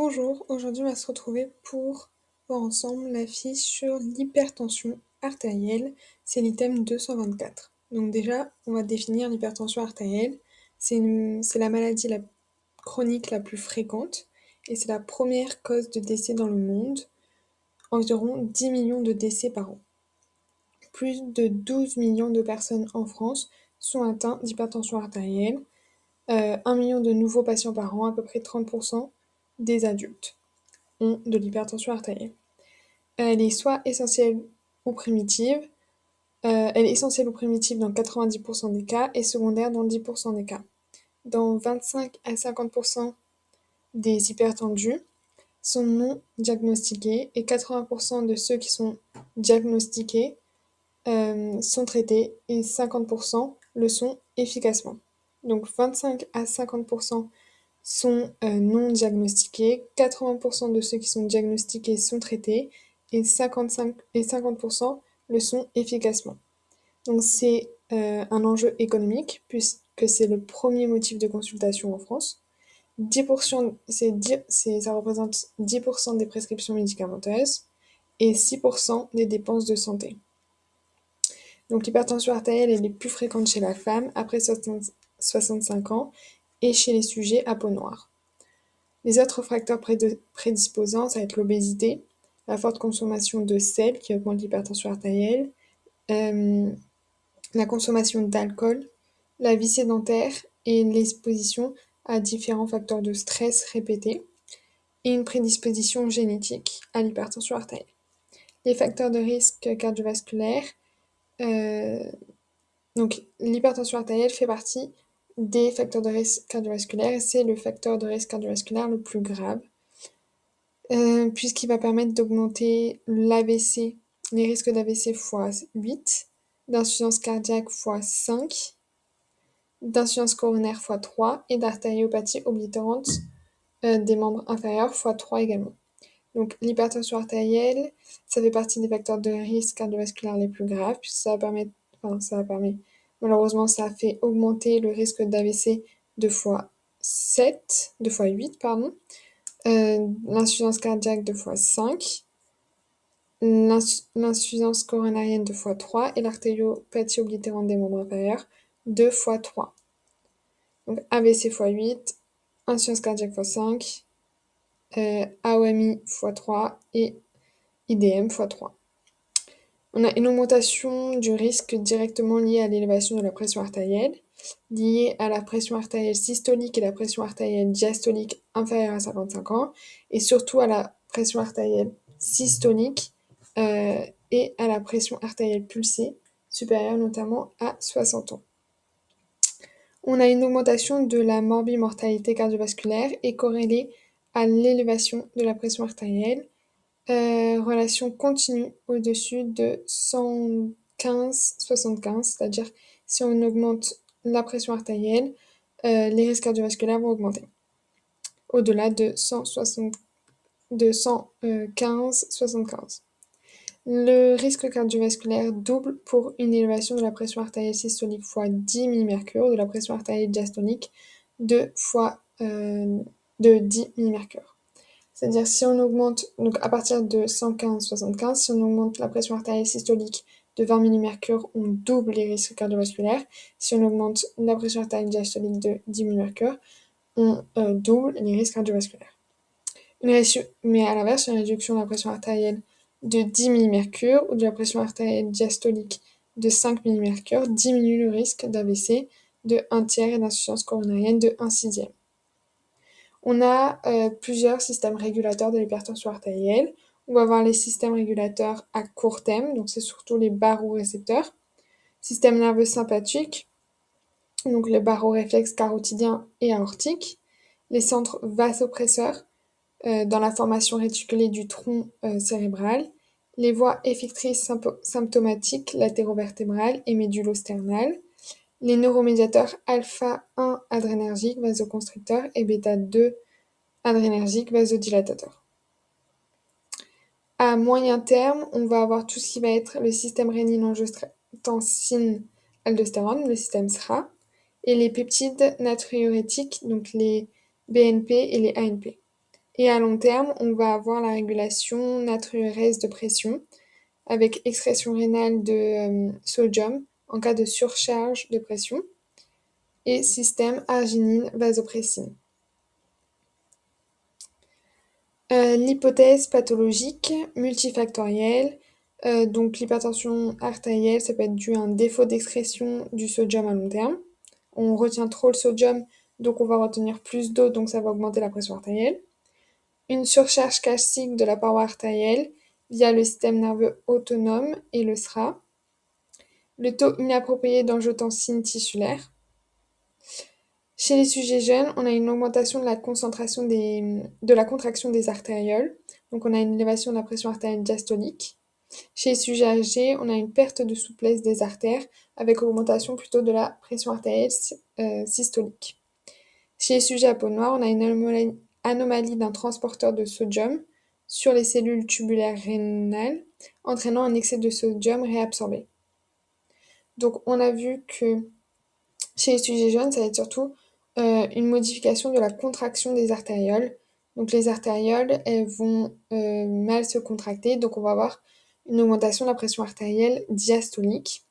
Bonjour, aujourd'hui on va se retrouver pour voir ensemble la fiche sur l'hypertension artérielle, c'est l'item 224. Donc déjà, on va définir l'hypertension artérielle, c'est la maladie la chronique la plus fréquente et c'est la première cause de décès dans le monde, environ 10 millions de décès par an. Plus de 12 millions de personnes en France sont atteintes d'hypertension artérielle, euh, 1 million de nouveaux patients par an, à peu près 30% des adultes ont de l'hypertension artérielle. Elle est soit essentielle ou primitive, euh, elle est essentielle ou primitive dans 90% des cas et secondaire dans 10% des cas. Dans 25 à 50% des hypertendus sont non diagnostiqués et 80% de ceux qui sont diagnostiqués euh, sont traités et 50% le sont efficacement. Donc 25 à 50% sont euh, non diagnostiqués, 80% de ceux qui sont diagnostiqués sont traités et 55 et 50% le sont efficacement. Donc c'est euh, un enjeu économique puisque c'est le premier motif de consultation en France. 10%, c'est, ça représente 10% des prescriptions médicamenteuses et 6% des dépenses de santé. Donc l'hypertension artérielle est plus fréquente chez la femme après 65 ans et chez les sujets à peau noire. Les autres facteurs prédisposants, ça va être l'obésité, la forte consommation de sel qui augmente l'hypertension artérielle, euh, la consommation d'alcool, la vie sédentaire et l'exposition à différents facteurs de stress répétés et une prédisposition génétique à l'hypertension artérielle. Les facteurs de risque cardiovasculaire, euh, donc l'hypertension artérielle fait partie des facteurs de risque cardiovasculaire et c'est le facteur de risque cardiovasculaire le plus grave euh, puisqu'il va permettre d'augmenter l'AVC, les risques d'AVC x 8, d'insuffisance cardiaque x 5, d'insuffisance coronaire x 3 et d'artériopathie oblitérante euh, des membres inférieurs x 3 également. Donc l'hypertension artérielle, ça fait partie des facteurs de risque cardiovasculaire les plus graves puisque ça va permettre, enfin ça va permettre Malheureusement, ça a fait augmenter le risque d'AVC deux fois 7, deux fois 8, pardon, euh, l'insuffisance cardiaque deux fois 5, l'insuffisance coronarienne deux fois 3 et l'artériopathie oblitérante des membres inférieurs deux fois 3. Donc AVC fois 8, insuffisance cardiaque fois 5, euh, AOMI fois 3 et IDM fois 3. On a une augmentation du risque directement lié à l'élévation de la pression artérielle, liée à la pression artérielle systolique et la pression artérielle diastolique inférieure à 55 ans, et surtout à la pression artérielle systolique euh, et à la pression artérielle pulsée, supérieure notamment à 60 ans. On a une augmentation de la morbimortalité cardiovasculaire et corrélée à l'élévation de la pression artérielle, euh, relation continue au-dessus de 115-75, c'est-à-dire si on augmente la pression artérielle, euh, les risques cardiovasculaires vont augmenter. Au-delà de, 115-75. Le risque cardiovasculaire double pour une élévation de la pression artérielle systolique x 10 mmHg, de la pression artérielle diastolique de fois euh, de 10 mmHg. C'est-à-dire si on augmente, donc à partir de 115-75, si on augmente la pression artérielle systolique de 20 mmHg, on double les risques cardiovasculaires. Si on augmente la pression artérielle diastolique de 10 mmHg, on euh, double les risques cardiovasculaires. mais à l'inverse, une réduction de la pression artérielle de 10 mmHg ou de la pression artérielle diastolique de 5 mmHg diminue le risque d'AVC de 1 tiers et d'insuffisance coronarienne de 1 sixième. On a euh, plusieurs systèmes régulateurs de l'hypertension artérielle. On va avoir les systèmes régulateurs à court terme, donc c'est surtout les barorécepteurs. Système nerveux sympathique, donc le baroréflexe carotidien et aortique. Les centres vasopresseurs euh, dans la formation réticulée du tronc euh, cérébral. Les voies effectrices symptomatiques latérovertébrales et médulo-sternales les neuromédiateurs alpha-1 adrénergiques vasoconstricteurs et bêta-2 adrénergiques vasodilatateurs. À moyen terme, on va avoir tout ce qui va être le système rénine-angiotensine-aldostérone, le système SRA, et les peptides natriurétiques, donc les BNP et les ANP. Et à long terme, on va avoir la régulation natriurése de pression avec excrétion rénale de sodium en cas de surcharge de pression et système arginine-vasopressine. Euh, l'hypothèse pathologique multifactorielle, euh, donc l'hypertension artérielle, ça peut être dû à un défaut d'excrétion du sodium à long terme. On retient trop le sodium, donc on va retenir plus d'eau, donc ça va augmenter la pression artérielle. Une surcharge calcique de la paroi artérielle via le système nerveux autonome et le SRA. Le taux inapproprié d'angiotensine tissulaire. Chez les sujets jeunes, on a une augmentation de la concentration de la contraction des artérioles. Donc on a une élévation de la pression artérielle diastolique. Chez les sujets âgés, on a une perte de souplesse des artères avec augmentation plutôt de la pression artérielle euh, systolique. Chez les sujets à peau noire, on a une anomalie d'un transporteur de sodium sur les cellules tubulaires rénales, entraînant un excès de sodium réabsorbé. Donc on a vu que chez les sujets jeunes, ça va être surtout euh, une modification de la contraction des artérioles. Donc les artérioles, elles vont euh, mal se contracter, donc on va avoir une augmentation de la pression artérielle diastolique.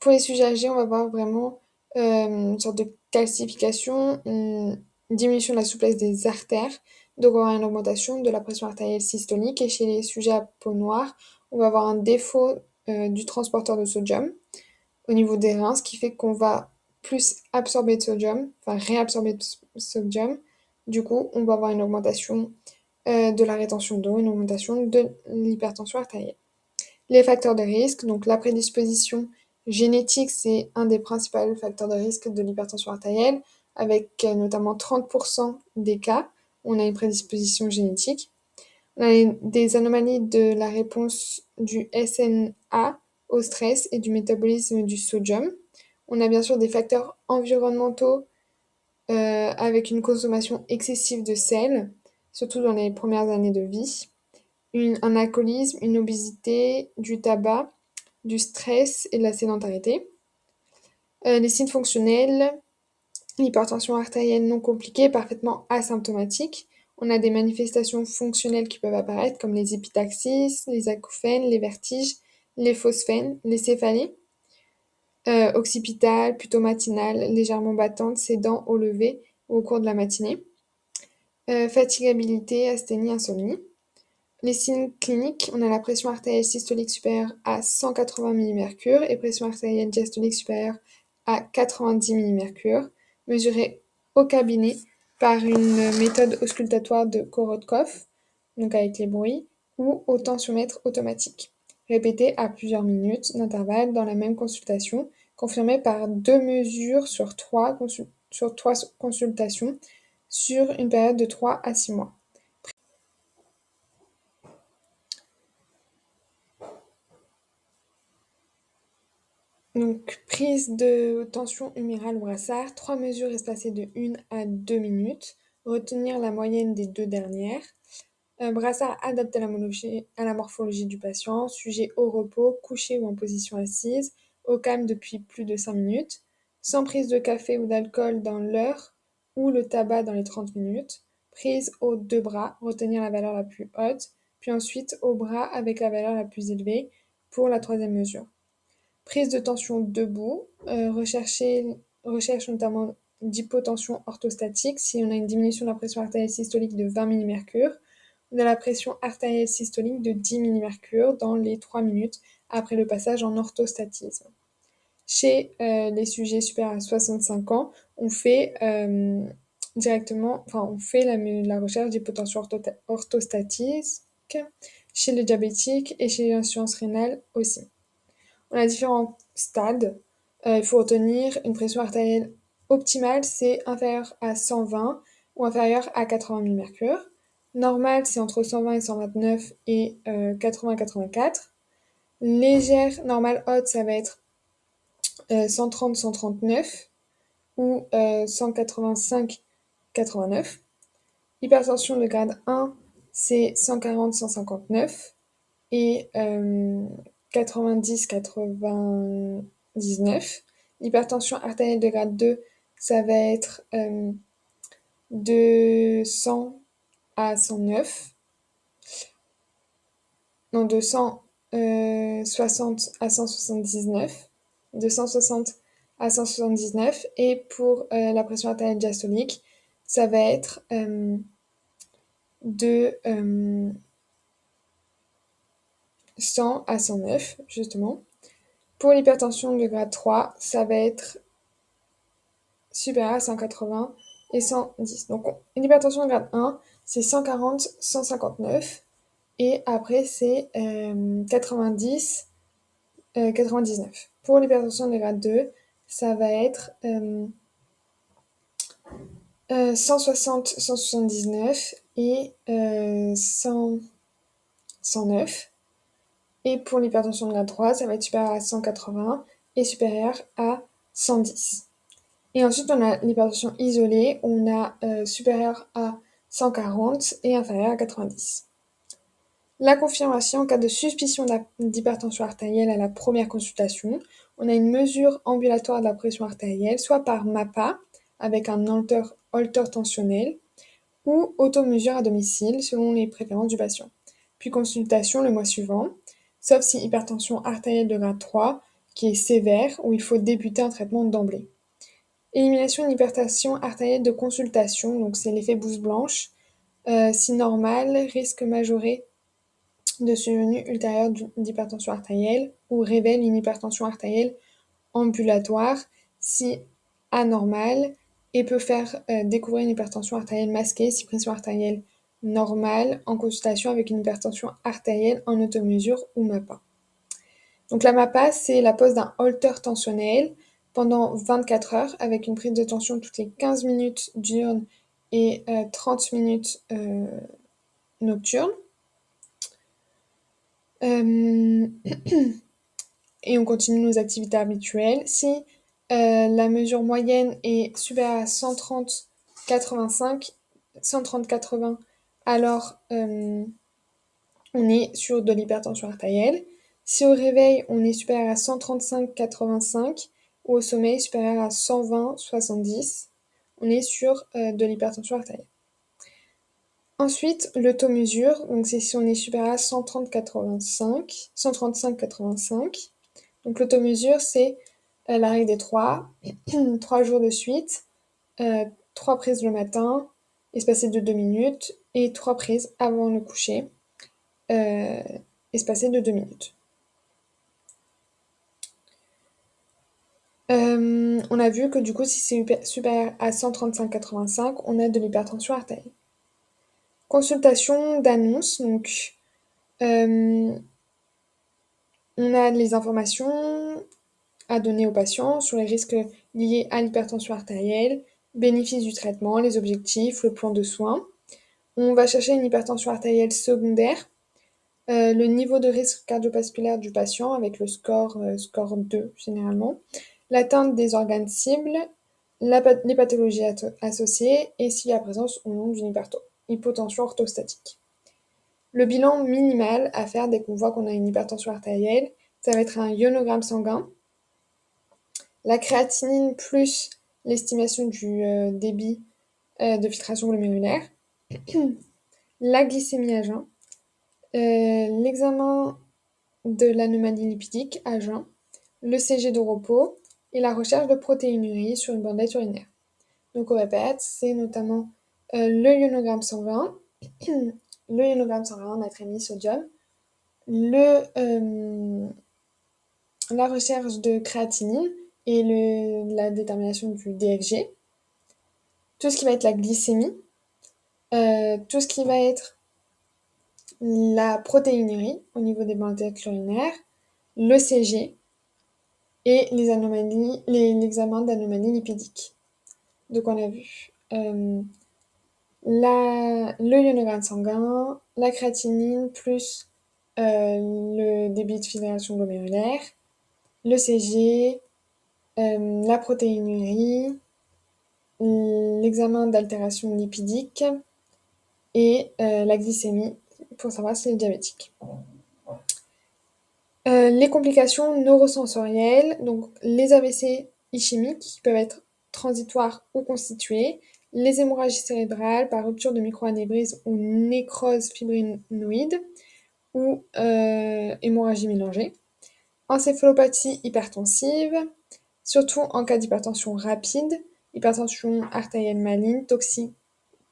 Pour les sujets âgés, on va avoir vraiment euh, une sorte de calcification, une diminution de la souplesse des artères, donc on va avoir une augmentation de la pression artérielle systolique. Et chez les sujets à peau noire, on va avoir un défaut du transporteur de sodium au niveau des reins, ce qui fait qu'on va plus absorber de sodium, enfin réabsorber de sodium. Du coup, on va avoir une augmentation euh, de la rétention d'eau, une augmentation de l'hypertension artérielle. Les facteurs de risque, donc la prédisposition génétique, c'est un des principaux facteurs de risque de l'hypertension artérielle, avec euh, notamment 30% des cas, on a une prédisposition génétique. On a des anomalies de la réponse du SNA stress et du métabolisme du sodium. On a bien sûr des facteurs environnementaux euh, avec une consommation excessive de sel, surtout dans les premières années de vie, un alcoolisme, une obésité, du tabac, du stress et de la sédentarité. Euh, les signes fonctionnels, l'hypertension artérielle non compliquée, parfaitement asymptomatique. On a des manifestations fonctionnelles qui peuvent apparaître comme les épitaxis, les acouphènes, les vertiges, les phosphènes, les céphalées. Euh, occipitale, plutôt matinale, légèrement battante, dents au lever ou au cours de la matinée. Euh, fatigabilité, asthénie, insomnie. Les signes cliniques, on a la pression artérielle systolique supérieure à 180 mmHg et pression artérielle diastolique supérieure à 90 mmHg, mesurée au cabinet par une méthode auscultatoire de Korotkov, donc avec les bruits, ou au tensiomètre automatique répété à plusieurs minutes d'intervalle dans la même consultation, confirmée par deux mesures sur trois, sur trois consultations sur une période de 3 à 6 mois. Donc, prise de tension humérale brassard, trois mesures espacées de 1 à 2 minutes, retenir la moyenne des deux dernières, brassard adapté à la, morphologie du patient, sujet au repos, couché ou en position assise, au calme depuis plus de 5 minutes, sans prise de café ou d'alcool dans l'heure ou le tabac dans les 30 minutes, prise aux deux bras, retenir la valeur la plus haute, puis ensuite au bras avec la valeur la plus élevée pour la troisième mesure. Prise de tension debout, euh, recherche notamment d'hypotension orthostatique si on a une diminution de la pression artérielle systolique de 20 mmHg de la pression artérielle systolique de 10 mmHg dans les 3 minutes après le passage en orthostatisme. Chez euh, les sujets supérieurs à 65 ans, on fait euh, directement, enfin on fait la, recherche d'hypotension orthostatique chez les diabétiques et chez l'insuffisance rénale aussi. On a différents stades. Euh, il faut retenir une pression artérielle optimale, c'est inférieur à 120 ou inférieur à 80 mmHg. Normal, c'est entre 120 et 129 et 80-84. Euh, Légère, normale, haute, ça va être 130-139 euh, ou 185-89. Euh, Hypertension de grade 1, c'est 140-159 et 90-99. Hypertension artérielle de grade 2, ça va être 200 à 109. Non, de 160 à 179. De 160 à 179. Et pour la pression artérielle diastolique, ça va être de 100 à 109, justement. Pour l'hypertension de grade 3, ça va être supérieur à 180 et 110. Donc, une hypertension de grade 1, c'est 140, 159. Et après, c'est 90, 99. Pour l'hypertension de grade 2, ça va être 160, 179 et 100, 109. Et pour l'hypertension de grade 3, ça va être supérieur à 180 et supérieur à 110. Et ensuite, on a l'hypertension isolée, on a euh, supérieur à 140 et inférieur à 90. La confirmation en cas de suspicion d'hypertension artérielle à la première consultation, on a une mesure ambulatoire de la pression artérielle, soit par MAPA, avec un holter, tensionnel, ou automesure à domicile, selon les préférences du patient. Puis consultation le mois suivant, sauf si hypertension artérielle de grade 3, qui est sévère, où il faut débuter un traitement d'emblée. Élimination d'hypertension artérielle de consultation, donc c'est l'effet bouse blanche. Euh, si normal, risque majoré de survenue ultérieure d'hypertension artérielle ou révèle une hypertension artérielle ambulatoire si anormale et peut faire euh, découvrir une hypertension artérielle masquée si pression artérielle normale en consultation avec une hypertension artérielle en automesure ou MAPA. Donc la MAPA, c'est la pose d'un holter tensionnel pendant 24 heures avec une prise de tension toutes les 15 minutes diurnes et 30 euh, minutes euh, nocturnes. Euh, et on continue nos activités habituelles. Si la mesure moyenne est supérieure à 130 85, 130 80 alors euh, on est sur de l'hypertension artérielle. Si au réveil, on est supérieur à 135-85 ou au sommeil supérieur à 120-70, on est sur euh, de l'hypertension artérielle. Ensuite, l'automesure, donc c'est si on est supérieur à 130-85, 135-85. Donc l'automesure, c'est euh, la règle des trois, trois jours de suite, trois prises le matin, espacées de 2 minutes, et trois prises avant le coucher, euh, espacées de 2 minutes. Euh, on a vu que du coup, si c'est supérieur à 135-85, on a de l'hypertension artérielle. Consultation d'annonce, euh, on a les informations à donner aux patients sur les risques liés à l'hypertension artérielle, bénéfices du traitement, les objectifs, le plan de soins. On va chercher une hypertension artérielle secondaire, euh, le niveau de risque cardiovasculaire du patient avec le score, score 2 généralement, l'atteinte des organes cibles, les pathologies associées et s'il y a présence ou non d'une hypotension orthostatique. Le bilan minimal à faire dès qu'on voit qu'on a une hypertension artérielle, ça va être un ionogramme sanguin, la créatinine plus l'estimation du euh, débit de filtration glomérulaire, la glycémie à jeun, euh, l'examen de l'anomalie lipidique à jeun, le CG de repos et la recherche de protéinurie sur une bandette urinaire. Donc on répète, c'est notamment euh, le ionogramme sanguin, le ionogramme sanguin natrémie sodium, euh, la recherche de créatinine et la détermination du DFG, tout ce qui va être la glycémie, euh, tout ce qui va être la protéinurie au niveau des bandelettes urinaires, le CG et les anomalies, l'examen d'anomalies lipidiques. Donc on a vu euh, la, le ionogramme sanguin, la créatinine plus euh, le débit de filtration glomérulaire, le CG, la protéinurie, l'examen d'altération lipidique, et euh, la glycémie pour savoir si elle est diabétique. Euh, les complications neurosensorielles, donc les AVC ischémiques qui peuvent être transitoires ou constitués, les hémorragies cérébrales par rupture de microanévrisme ou nécrose fibrinoïde ou euh, hémorragie mélangée, encéphalopathie hypertensive, surtout en cas d'hypertension rapide, hypertension artérielle maligne,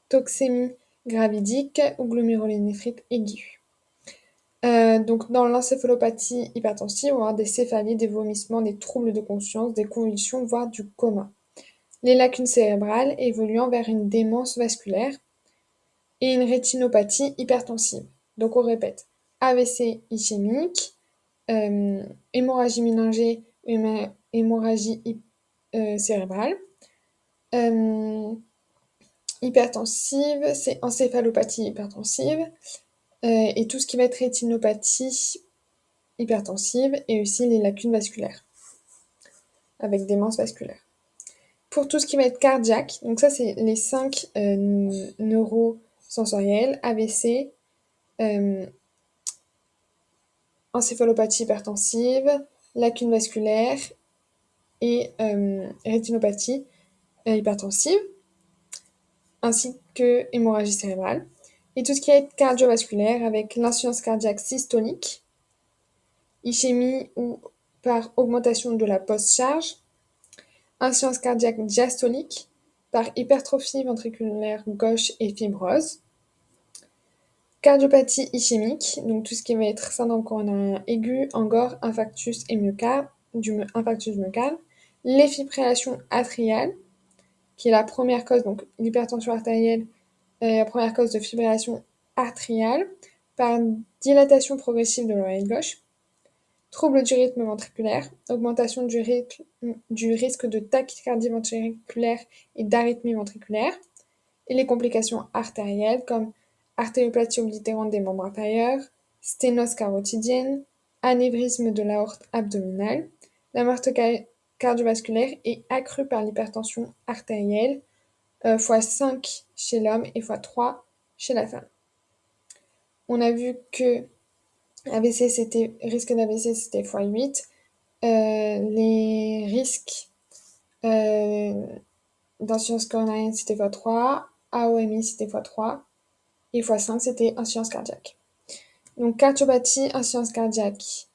toxémie gravidique ou glomérulonéphrite aiguë. Euh, donc dans l'encéphalopathie hypertensive, on va avoir des céphalies, des vomissements, des troubles de conscience, des convulsions, voire du coma. Les lacunes cérébrales évoluant vers une démence vasculaire et une rétinopathie hypertensive. Donc on répète, AVC ischémique, euh, hémorragie méningée, hémorragie euh, cérébrale. hypertensive, c'est encéphalopathie hypertensive. Euh, et tout ce qui va être rétinopathie hypertensive et aussi les lacunes vasculaires avec démence vasculaire. Pour tout ce qui va être cardiaque, donc ça c'est les cinq euh, neurosensoriels, AVC, euh, encéphalopathie hypertensive, lacune vasculaire et rétinopathie hypertensive, ainsi que hémorragie cérébrale et tout ce qui est cardiovasculaire avec l'insuffisance cardiaque systolique, ischémie ou par augmentation de la post-charge, insuffisance cardiaque diastolique par hypertrophie ventriculaire gauche et fibrose, cardiopathie ischémique, donc tout ce qui va être syndrome coronarien aigu, angor, infarctus et myocarde, du infarctus myocarde, les fibrillations qui est la première cause, donc l'hypertension artérielle la première cause de fibrillation atriale par dilatation progressive de l'oreille gauche, trouble du rythme ventriculaire, augmentation du, risque de tachycardie ventriculaire et d'arythmie ventriculaire, et les complications artérielles comme artérioplatie oblitérante des membres inférieurs, sténose carotidienne, anévrisme de l'aorte abdominale, la mort cardiovasculaire est accrue par l'hypertension artérielle, x5 euh, chez l'homme et x3 chez la femme. On a vu que AVC c'était risque d'AVC c'était x8. Euh, les risques euh, d'insuffisance coronarienne c'était x3, AOMI c'était x3 et x5 c'était insuffisance cardiaque. Donc cardiopathie, insuffisance cardiaque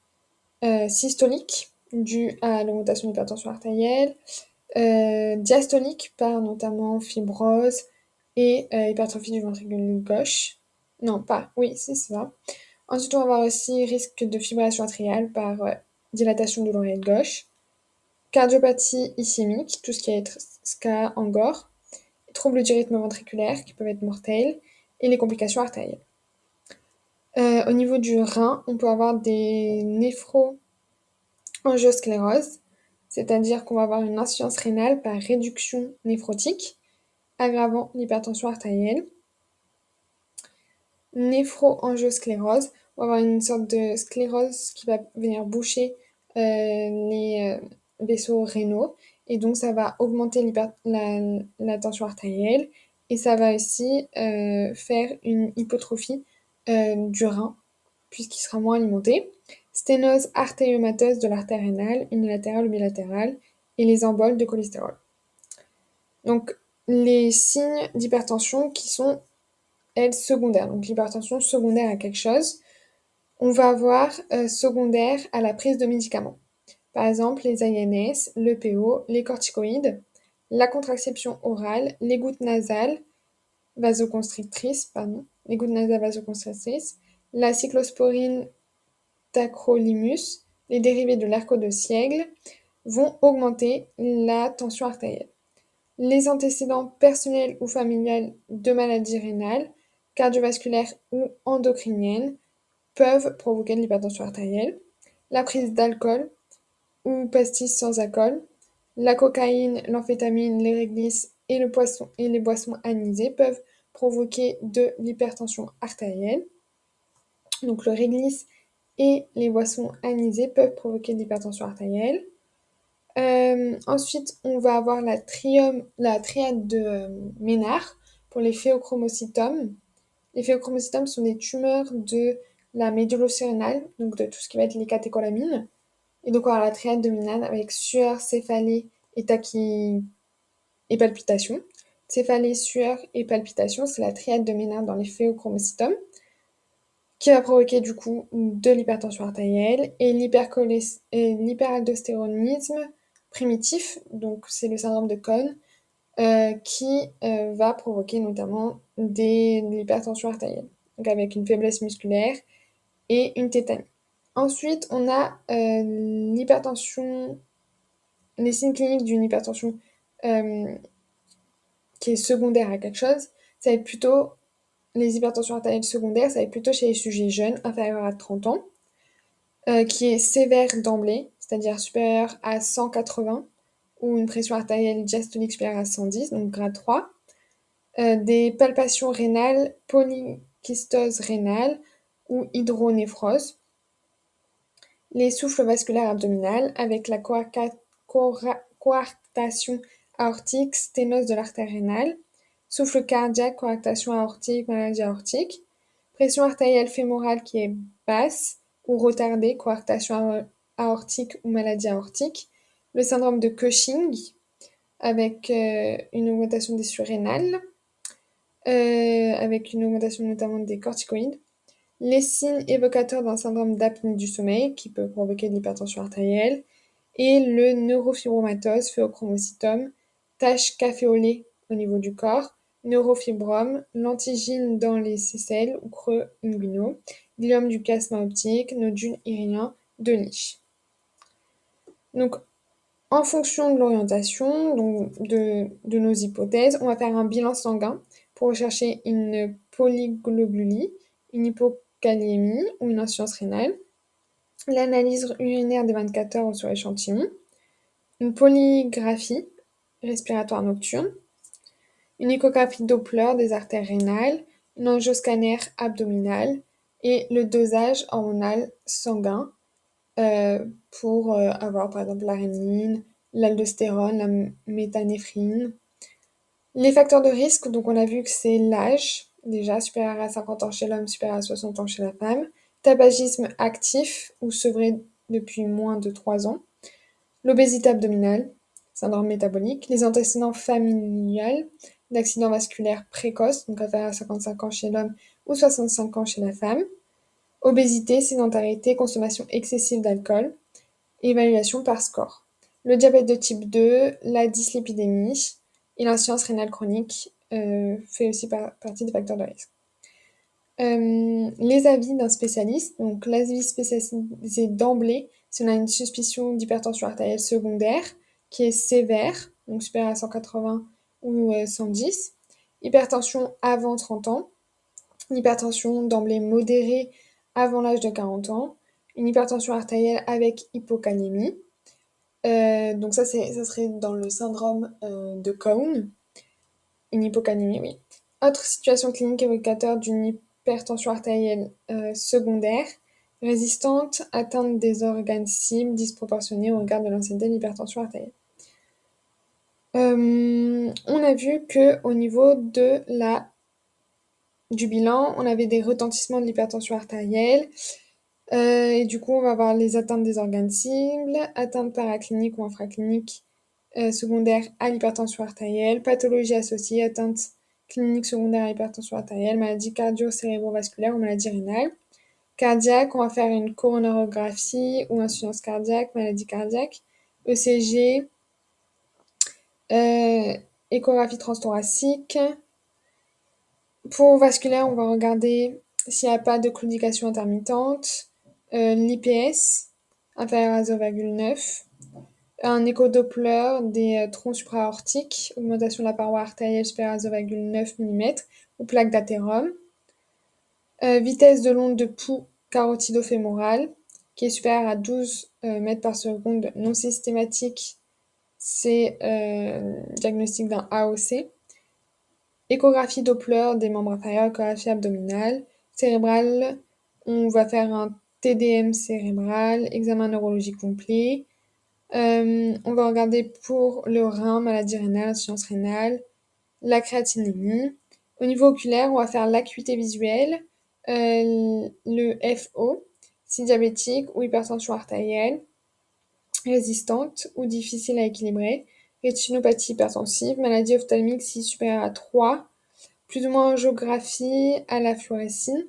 systolique due à l'augmentation de l'hypertension artérielle, euh, diastolique par notamment fibrose et euh, hypertrophie du ventricule gauche. Non, pas, oui, c'est ça. Ensuite, on va avoir aussi risque de fibrillation atriale par euh, dilatation de l'oreille gauche, cardiopathie ischémique, tout ce qui est SCA, angor, troubles du rythme ventriculaire qui peuvent être mortels, et les complications artérielles. au niveau du rein, on peut avoir des néphro-angioscléroses, c'est-à-dire qu'on va avoir une insuffisance rénale par réduction néphrotique, aggravant l'hypertension artérielle. Néphroangiosclérose, on va avoir une sorte de sclérose qui va venir boucher euh, les euh, vaisseaux rénaux, et donc ça va augmenter la, tension artérielle, et ça va aussi euh, faire une hypotrophie du rein, puisqu'il sera moins alimenté sténose artériomateuse de l'artère rénale, unilatérale ou bilatérale, et les emboles de cholestérol. Donc, les signes d'hypertension qui sont, elles, secondaires. Donc, l'hypertension secondaire à quelque chose, on va avoir euh, secondaire à la prise de médicaments. Par exemple, les INS, l'EPO, les corticoïdes, la contraception orale, les gouttes nasales vasoconstrictrices, pardon, les gouttes nasales vasoconstrictrices, la cyclosporine les dérivés de l'erco de Siègle, vont augmenter la tension artérielle. Les antécédents personnels ou familiales de maladies rénales, cardiovasculaires ou endocriniennes peuvent provoquer de l'hypertension artérielle. La prise d'alcool ou pastilles sans alcool, la cocaïne, l'amphétamine, les réglisses et les boissons anisées peuvent provoquer de l'hypertension artérielle. Donc le réglisse et les boissons anisées peuvent provoquer de l'hypertension artérielle. Euh, ensuite, on va avoir la, la triade de euh, Ménard pour les phéochromocytomes. Les phéochromocytomes sont des tumeurs de la médulle donc de tout ce qui va être les catécholamines. Et donc, on va avoir la triade de Ménard avec sueur, céphalée et tachy et palpitations. céphalée, sueur et palpitations, c'est la triade de Ménard dans les phéochromocytomes, qui va provoquer du coup de l'hypertension artérielle et l'hyperaldostéronisme primitif, donc c'est le syndrome de Cohn, euh, qui euh, va provoquer notamment des, de l'hypertension artérielle, donc avec une faiblesse musculaire et une tétanie. Ensuite, on a euh, l'hypertension, les signes cliniques d'une hypertension qui est secondaire à quelque chose. Ça va être plutôt les hypertensions artérielles secondaires, ça va plutôt chez les sujets jeunes, inférieurs à 30 ans, qui est sévère d'emblée, c'est-à-dire supérieure à 180 ou une pression artérielle diastolique supérieure à 110, donc grade 3, euh, des palpations rénales, polykystose rénale ou hydronéphrose, les souffles vasculaires abdominales avec la coarctation aortique, sténose de l'artère rénale, souffle cardiaque, coarctation aortique, maladie aortique, pression artérielle fémorale qui est basse ou retardée, coarctation aortique ou maladie aortique, le syndrome de Cushing, avec euh, une augmentation des surrénales, euh, avec une augmentation notamment des corticoïdes, les signes évocateurs d'un syndrome d'apnée du sommeil qui peut provoquer de l'hypertension artérielle, et le neurofibromatose, phéochromocytome, tache caféolée au niveau du corps, neurofibrome, lentigine dans les sicelles ou creux inguinaux, gliome du chiasma optique, nodule irien de Lich. Donc, en fonction de l'orientation de, nos hypothèses, on va faire un bilan sanguin pour rechercher une polyglobulie, une hypokaliémie ou une insuffisance rénale, l'analyse urinaire des 24 heures sur échantillon, une polygraphie respiratoire nocturne, une échographie Doppler des artères rénales, une angioscanner abdominale et le dosage hormonal sanguin euh, pour euh, avoir par exemple la rénine, l'aldostérone, la méthanéphrine. Les facteurs de risque, donc on a vu que c'est l'âge, déjà supérieur à 50 ans chez l'homme, supérieur à 60 ans chez la femme, tabagisme actif ou sevré depuis moins de 3 ans, l'obésité abdominale, syndrome métabolique, les antécédents familiales d'accidents vasculaires précoces, donc inférieur à 55 ans chez l'homme ou 65 ans chez la femme, Obésité, sédentarité, consommation excessive d'alcool. Évaluation par score. Le diabète de type 2, la dyslipidémie et l'insuffisance rénale chronique euh, fait aussi partie des facteurs de risque. Euh, les avis d'un spécialiste. Donc, l'avis spécialisé d'emblée si on a une suspicion d'hypertension artérielle secondaire qui est sévère, donc supérieure à 180 ou 110. Euh, Hypertension avant 30 ans. Hypertension d'emblée modérée avant l'âge de 40 ans, une hypertension artérielle avec hypokaliémie. Euh, donc ça, ça serait dans le syndrome euh, de Cohn. Une hypokaliémie, oui. Autre situation clinique évocateur d'une hypertension artérielle secondaire, résistante, atteinte des organes cibles disproportionnés au regard de l'ancienneté de l'hypertension artérielle. On a vu que au niveau de la du bilan, on avait des retentissements de l'hypertension artérielle. Euh, et du coup, on va avoir les atteintes des organes cibles, atteintes paracliniques ou infracliniques euh, secondaires à l'hypertension artérielle, pathologie associée, atteinte clinique secondaire à l'hypertension artérielle, maladie cardio-cérébrovasculaire ou maladie rénale. Cardiaque, on va faire une coronarographie ou insuffisance cardiaque, maladie cardiaque. ECG, euh, échographie transthoracique, pour vasculaire, on va regarder s'il n'y a pas de claudication intermittente, euh, l'IPS inférieur à 0,9, un écho-Doppler des euh, troncs supraaortiques, augmentation de la paroi artérielle supérieure à 0,9 mm ou plaque d'athérome, euh, vitesse de l'onde de pouls carotido-fémorale qui est supérieure à 12 mètres par seconde non systématique, c'est diagnostic d'un AOC. Échographie Doppler des membres inférieurs, échographie abdominale, cérébrale, on va faire un TDM cérébral, examen neurologique complet. Euh, on va regarder pour le rein, maladie rénale, insuffisance rénale, la créatinémie. Au niveau oculaire, on va faire l'acuité visuelle, euh, le FO, si diabétique ou hypertension artérielle, résistante ou difficile à équilibrer, rétinopathie hypertensive, maladie ophtalmique si supérieure à 3, plus ou moins angiographie à la fluorescine,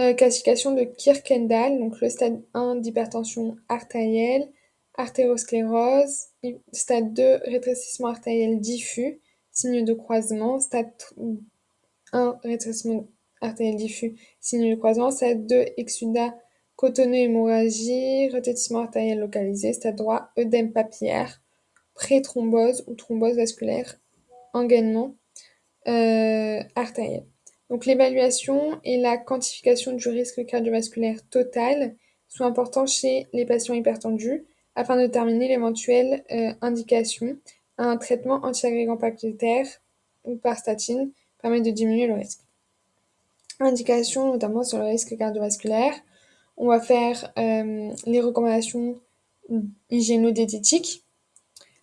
euh, classification de Kirkendall, donc le stade 1 d'hypertension artérielle, artérosclérose, stade 2 rétrécissement artériel diffus, signe de croisement, stade 1 rétrécissement artériel diffus, signe de croisement, stade 2 exudat cotonneux hémorragie, rétrécissement artériel localisé, stade 3 œdème papillaire, pré-thrombose ou thrombose vasculaire, engainement euh, artériel. Donc l'évaluation et la quantification du risque cardiovasculaire total sont importants chez les patients hypertendus afin de déterminer l'éventuelle euh, indication à un traitement antiagrégant plaquettaire ou par statine permet de diminuer le risque. Indication notamment sur le risque cardiovasculaire. On va faire euh, les recommandations hygiéno-diététiques.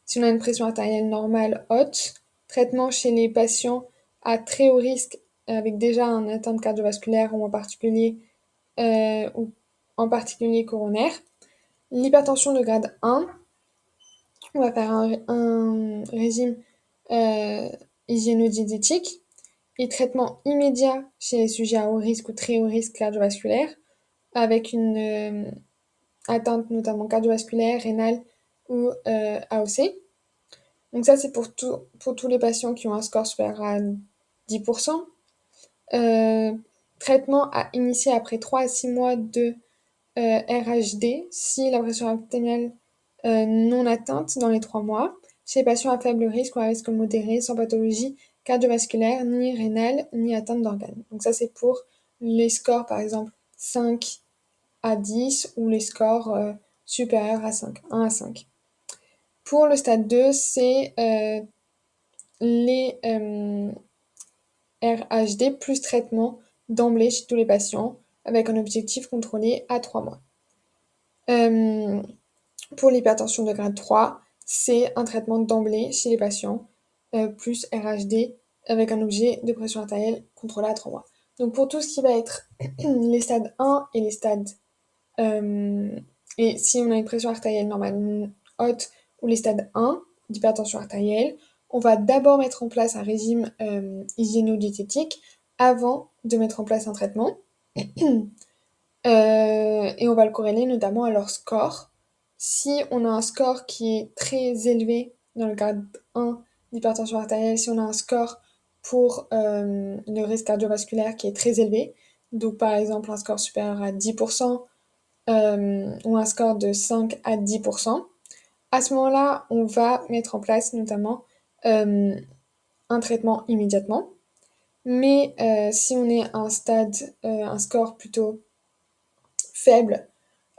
Si on a une pression artérielle normale haute, traitement chez les patients à très haut risque avec déjà un atteinte cardiovasculaire ou en particulier, euh, ou en particulier coronaire. L'hypertension de grade 1, on va faire un, régime euh, et traitement immédiat chez les sujets à haut risque ou très haut risque cardiovasculaire avec une euh, atteinte notamment cardiovasculaire, rénale ou euh, AOC. Donc ça c'est pour, pour tous les patients qui ont un score supérieur à 10%. Euh, traitement à initier après 3 à 6 mois de RHD si la pression artérielle non atteinte dans les 3 mois, chez les patients à faible risque ou à risque modéré, sans pathologie cardiovasculaire, ni rénale, ni atteinte d'organes. Donc ça c'est pour les scores par exemple 5 à 10 ou les scores supérieurs à 5, 1 à 5. Pour le stade 2, c'est les RHD plus traitement d'emblée chez tous les patients avec un objectif contrôlé à 3 mois. Euh, pour l'hypertension de grade 3, c'est un traitement d'emblée chez les patients euh, plus RHD avec un objet de pression artérielle contrôlé à 3 mois. Donc pour tout ce qui va être les stades 1 et les stades... Euh, et si on a une pression artérielle normale haute ou les stades 1 d'hypertension artérielle, on va d'abord mettre en place un régime euh, avant de mettre en place un traitement. Euh, et on va le corréler notamment à leur score. Si on a un score qui est très élevé dans le grade 1 d'hypertension artérielle, si on a un score pour euh, le risque cardiovasculaire qui est très élevé, donc par exemple un score supérieur à 10% ou un score de 5 à 10%, à ce moment-là, on va mettre en place notamment euh, un traitement immédiatement. Mais euh, si on est à un stade, euh, un score plutôt faible,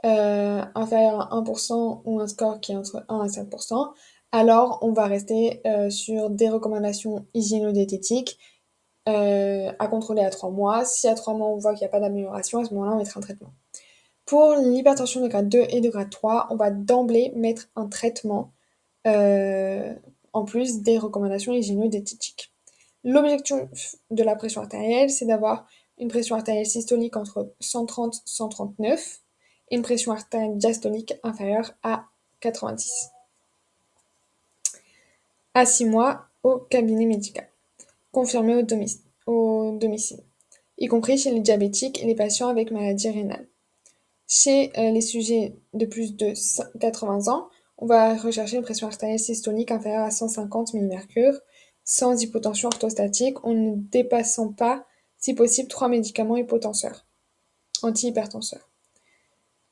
inférieur à 1% ou un score qui est entre 1 à 5%, alors on va rester sur des recommandations hygiéno-diététiques à contrôler à 3 mois. Si à 3 mois on voit qu'il n'y a pas d'amélioration, à ce moment-là on mettra un traitement. Pour l'hypertension de grade 2 et de grade 3, on va d'emblée mettre un traitement en plus des recommandations hygiéno-diététiques. L'objectif de la pression artérielle, c'est d'avoir une pression artérielle systolique entre 130 et 139 et une pression artérielle diastolique inférieure à 90. À 6 mois au cabinet médical, confirmé au, domicile, y compris chez les diabétiques et les patients avec maladie rénale. Chez euh, les sujets de plus de 80 ans, on va rechercher une pression artérielle systolique inférieure à 150 mmHg, sans hypotension orthostatique, en ne dépassant pas, si possible, trois médicaments hypotenseurs, antihypertenseurs.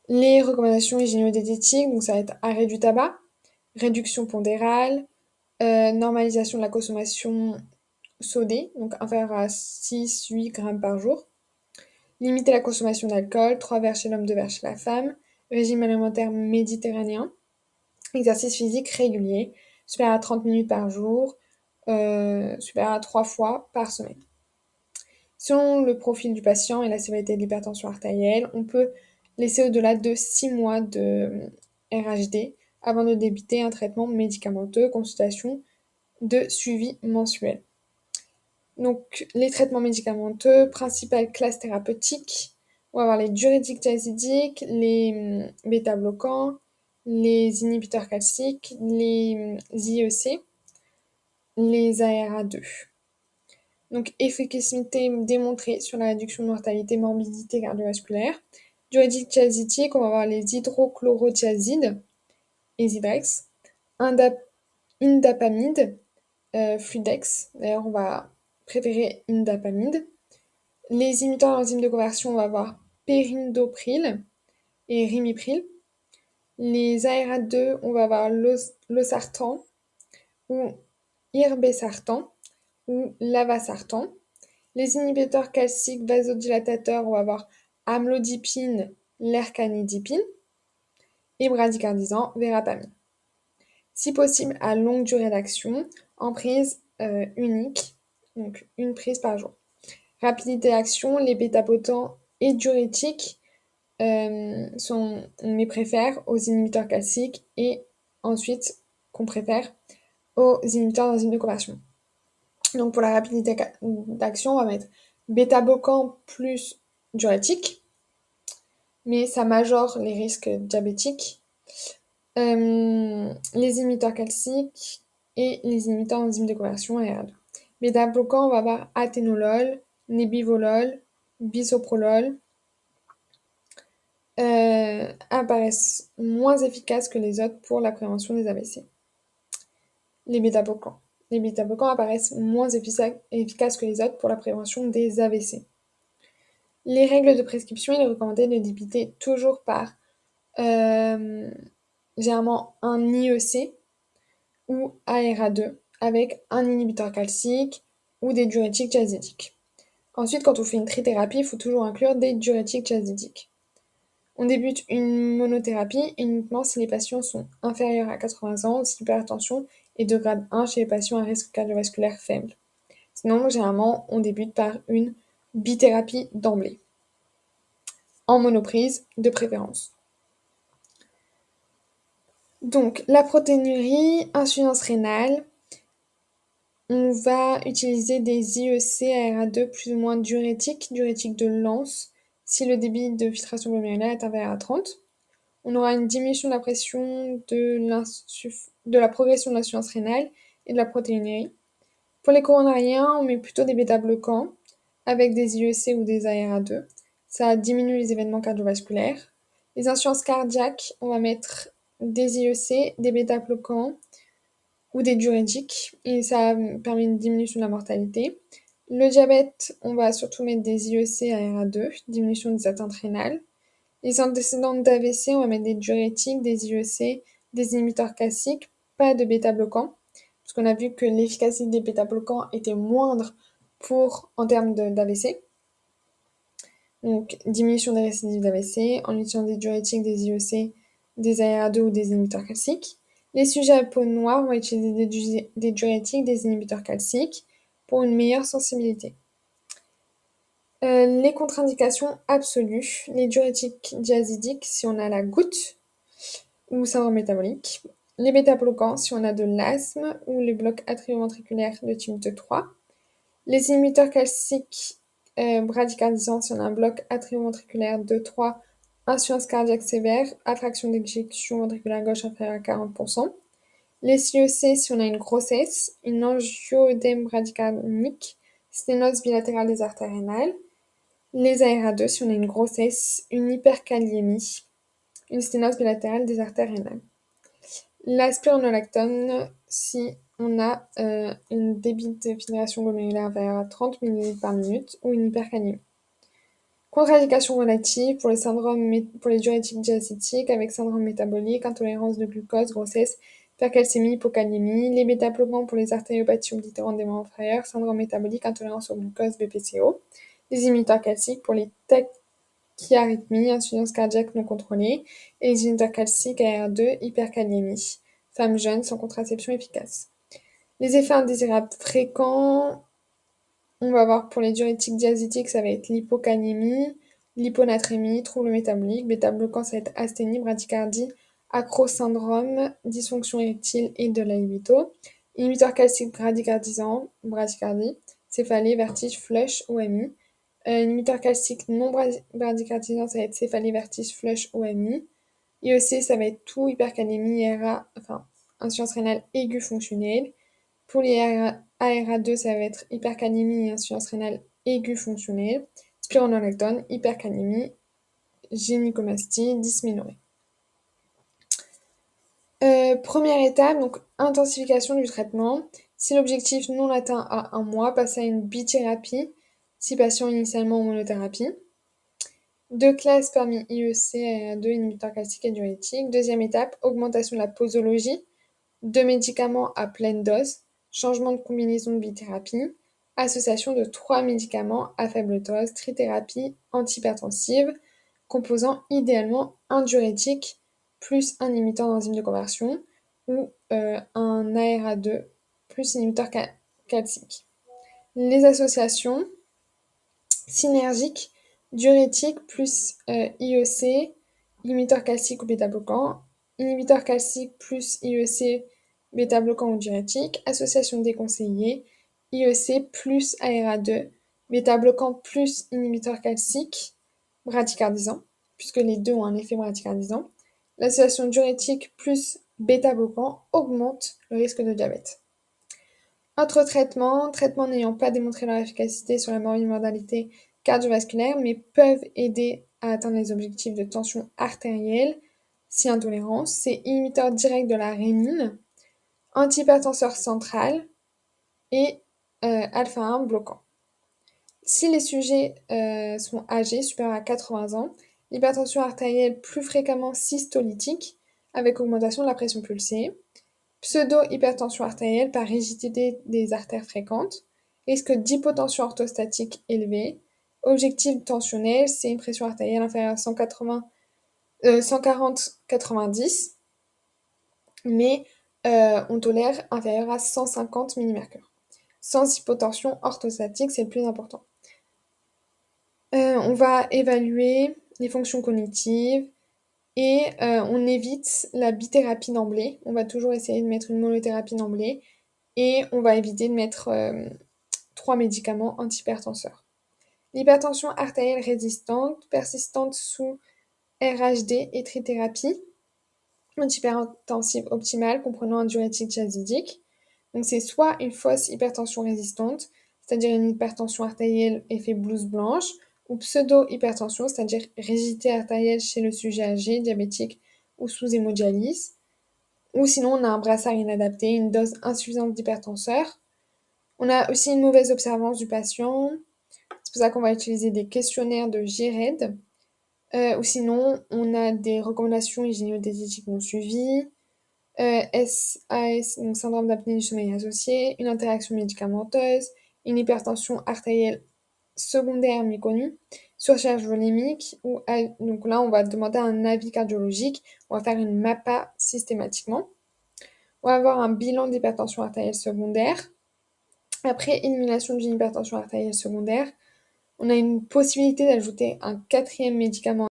Les recommandations hygiéno-diététiques, donc ça va être arrêt du tabac, réduction pondérale, euh, normalisation de la consommation sodée, donc inférieure à 6-8 grammes par jour, limiter la consommation d'alcool, 3 verres chez l'homme, 2 verres chez la femme, régime alimentaire méditerranéen, Exercice physique régulier, supérieur à 30 minutes par jour, euh, supérieur à 3 fois par semaine. Selon le profil du patient et la sévérité de l'hypertension artérielle, on peut laisser au-delà de 6 mois de RHD avant de débuter un traitement médicamenteux, consultation de suivi mensuel. Donc, les traitements médicamenteux, principales classes thérapeutiques, on va avoir les diurétiques diazidiques, les hum, bêta-bloquants, les inhibiteurs calciques, les IEC, les ARA2. Donc, efficacité démontrée sur la réduction de mortalité morbidité cardiovasculaire. Diurétique thiazitique, on va avoir les hydrochlorothiazides, Esidrex, indapamide, euh, Fludex. D'ailleurs, on va préférer indapamide. Les imiteurs d'enzymes de conversion, on va avoir perindopril et rimipril. Les ARA2, on va avoir losartan ou irbesartan ou lavasartan. Les inhibiteurs calciques vasodilatateurs, on va avoir amlodipine, lercanidipine et bradicardisant, verapamine. Si possible, à longue durée d'action, en prise euh, unique, donc une prise par jour. Rapidité d'action, les bêta-potents et diurétiques euh, sont, on les aux inhibiteurs calciques et ensuite qu'on préfère aux inhibiteurs d'enzymes de conversion. Donc pour la rapidité d'action, on va mettre bêta-bloquant plus diurétique, mais ça majore les risques diabétiques. Euh, les inhibiteurs calciques et les inhibiteurs d'enzymes de conversion AR2. Bêta-bloquant, on va avoir athénolol, nébivolol, bisoprolol, euh, apparaissent moins efficaces que les autres pour la prévention des AVC. Les bêta-bloquants. Les bêta-bloquants apparaissent moins efficaces que les autres pour la prévention des AVC. Les règles de prescription, il est recommandé de débuter toujours par euh, généralement un IEC ou ARA2 avec un inhibiteur calcique ou des diurétiques diazétiques. Ensuite, quand on fait une trithérapie, il faut toujours inclure des diurétiques diazétiques. On débute une monothérapie uniquement si les patients sont inférieurs à 80 ans, si l'hypertension est de grade 1 chez les patients à risque cardiovasculaire faible. Sinon, généralement, on débute par une bithérapie d'emblée, en monoprise de préférence. Donc, la protéinurie, insuffisance rénale, on va utiliser des IEC ARA2 plus ou moins diurétiques, diurétiques de lance, si le débit de filtration glomérulaire est inférieur à 30. On aura une diminution de la pression de, de la progression de l'insuffisance rénale et de la protéinurie. Pour les coronariens, on met plutôt des bêta-bloquants avec des IEC ou des ARA2. Ça diminue les événements cardiovasculaires. Les insuffisances cardiaques, on va mettre des IEC, des bêta-bloquants ou des diurétiques et ça permet une diminution de la mortalité. Le diabète, on va surtout mettre des IEC à RA2, diminution des atteintes rénales. Les antécédents d'AVC, on va mettre des diurétiques, des IEC, des inhibiteurs classiques, pas de bêta-bloquants, parce qu'on a vu que l'efficacité des bêta-bloquants était moindre pour, en termes d'AVC. Donc, diminution des récidives d'AVC, en utilisant des diurétiques, des IEC, des ARA2 ou des inhibiteurs calciques. Les sujets à peau noire vont utiliser des, diurétiques, des inhibiteurs calciques pour une meilleure sensibilité. Euh, les contre-indications absolues, les diurétiques diazidiques si on a la goutte ou syndrome métabolique, les bêta-bloquants si on a de l'asthme ou les blocs atrioventriculaires de type 3, les inhibiteurs calciques euh, on a un bloc atrioventriculaire de 3 insuffisance cardiaque sévère, attraction d'éjection ventriculaire gauche inférieure à 40%. Les CEC si on a une grossesse, une angioœdème bradycardique, sténose bilatérale des artères rénales. Les ARA2 si on a une grossesse, une hyperkaliémie, une sténose bilatérale des artères rénales. La spironolactone si on a euh, une débit de filtration glomérulaire à 30 ml par minute ou une hyperkaliémie. Contre-indications relatives pour les, syndromes pour les diurétiques diacétiques avec syndrome métabolique, intolérance de glucose, grossesse, hypercalcémie, hypokaliémie, les bêta-bloquants pour les artériopathies oblitérantes des membres inférieurs, syndrome métabolique, intolérance au glucose, BPCO, les inhibiteurs calciques pour les tachyarrhythmies, insuffisance cardiaque non contrôlée, et les inhibiteurs calciques AR2, hyperkaliémie, femmes jeunes sans contraception efficace. Les effets indésirables fréquents on va voir pour les diurétiques diazétiques, ça va être l'hypokaliémie, l'hyponatrémie, troubles métaboliques, bêta-bloquant, ça va être asthénie, bradycardie, acrosyndrome, dysfonction érectile et de la libido. Inhibiteur calcique bradycardisant, bradycardie, céphalée, vertige, flush, OMI. Euh, inhibiteur calcique non bradycardisant, ça va être céphalée, vertige, flush, OMI. IEC, ça va être tout hypercalémie, IRA, enfin, insuffisance rénale aiguë fonctionnelle. Pour les ARA2, ça va être hypercalémie et insuffisance rénale aiguë fonctionnelle. Spironolactone, hypercalémie, gynécomastie, dysménorrhée. Euh, première étape, donc intensification du traitement. Si l'objectif non atteint à un mois, passer à une bithérapie, si patient initialement en monothérapie. Deux classes parmi IEC et 2 inhibiteurs calciques et diurétiques. Deuxième étape, augmentation de la posologie. Deux médicaments à pleine dose. Changement de combinaison de bithérapie. Association de trois médicaments à faible dose. Trithérapie antihypertensive, composant idéalement un diurétique plus un inhibiteur d'enzyme de conversion ou euh, un ARA2 plus inhibiteur calcique. Les associations synergiques diurétique plus euh, IEC, inhibiteur calcique ou bêta-bloquant, inhibiteur calcique plus IEC, bêta-bloquant ou diurétique, association déconseillée, IEC plus ARA2, bêta-bloquant plus inhibiteur calcique, bradycardisant, puisque les deux ont un effet bradycardisant. L'association diurétique plus bêta-bloquant augmente le risque de diabète. Autre traitement, traitement n'ayant pas démontré leur efficacité sur la morbimortalité cardiovasculaires, mais peuvent aider à atteindre les objectifs de tension artérielle si intolérance. C'est inhibiteur direct de la rénine, antihypertenseur central et euh, alpha-1 bloquant. Si les sujets euh, sont âgés, supérieurs à 80 ans, l'hypertension artérielle plus fréquemment systolytique avec augmentation de la pression pulsée, pseudo-hypertension artérielle par rigidité des artères fréquentes, risque d'hypotension orthostatique élevée, Objectif tensionnel, c'est une pression artérielle inférieure à 180, 140-90, euh, mais on tolère inférieure à 150 mmHg. Sans hypotension orthostatique, c'est le plus important. Euh, on va évaluer les fonctions cognitives et on évite la bithérapie d'emblée. On va toujours essayer de mettre une monothérapie d'emblée et on va éviter de mettre trois médicaments antihypertenseurs. L'hypertension artérielle résistante, persistante sous RHD et trithérapie, antihypertensive optimale comprenant un diurétique chazidique. Donc c'est soit une fausse hypertension résistante, c'est-à-dire une hypertension artérielle effet blouse blanche, ou pseudo-hypertension, c'est-à-dire rigidité artérielle chez le sujet âgé, diabétique ou sous hémodialyse. Ou sinon, on a un brassard inadapté, une dose insuffisante d'hypertenseur. On a aussi une mauvaise observance du patient, c'est pour ça qu'on va utiliser des questionnaires de GRED. Euh, ou sinon, on a des recommandations hygiéno-diététiques non suivies, SAS, euh, donc syndrome d'apnée du sommeil associé, une interaction médicamenteuse, une hypertension artérielle secondaire méconnue, surcharge volémique, ou donc là on va demander un avis cardiologique, on va faire une MAPA systématiquement. On va avoir un bilan d'hypertension artérielle secondaire. Après élimination d'une hypertension artérielle secondaire, on a une possibilité d'ajouter un quatrième médicament.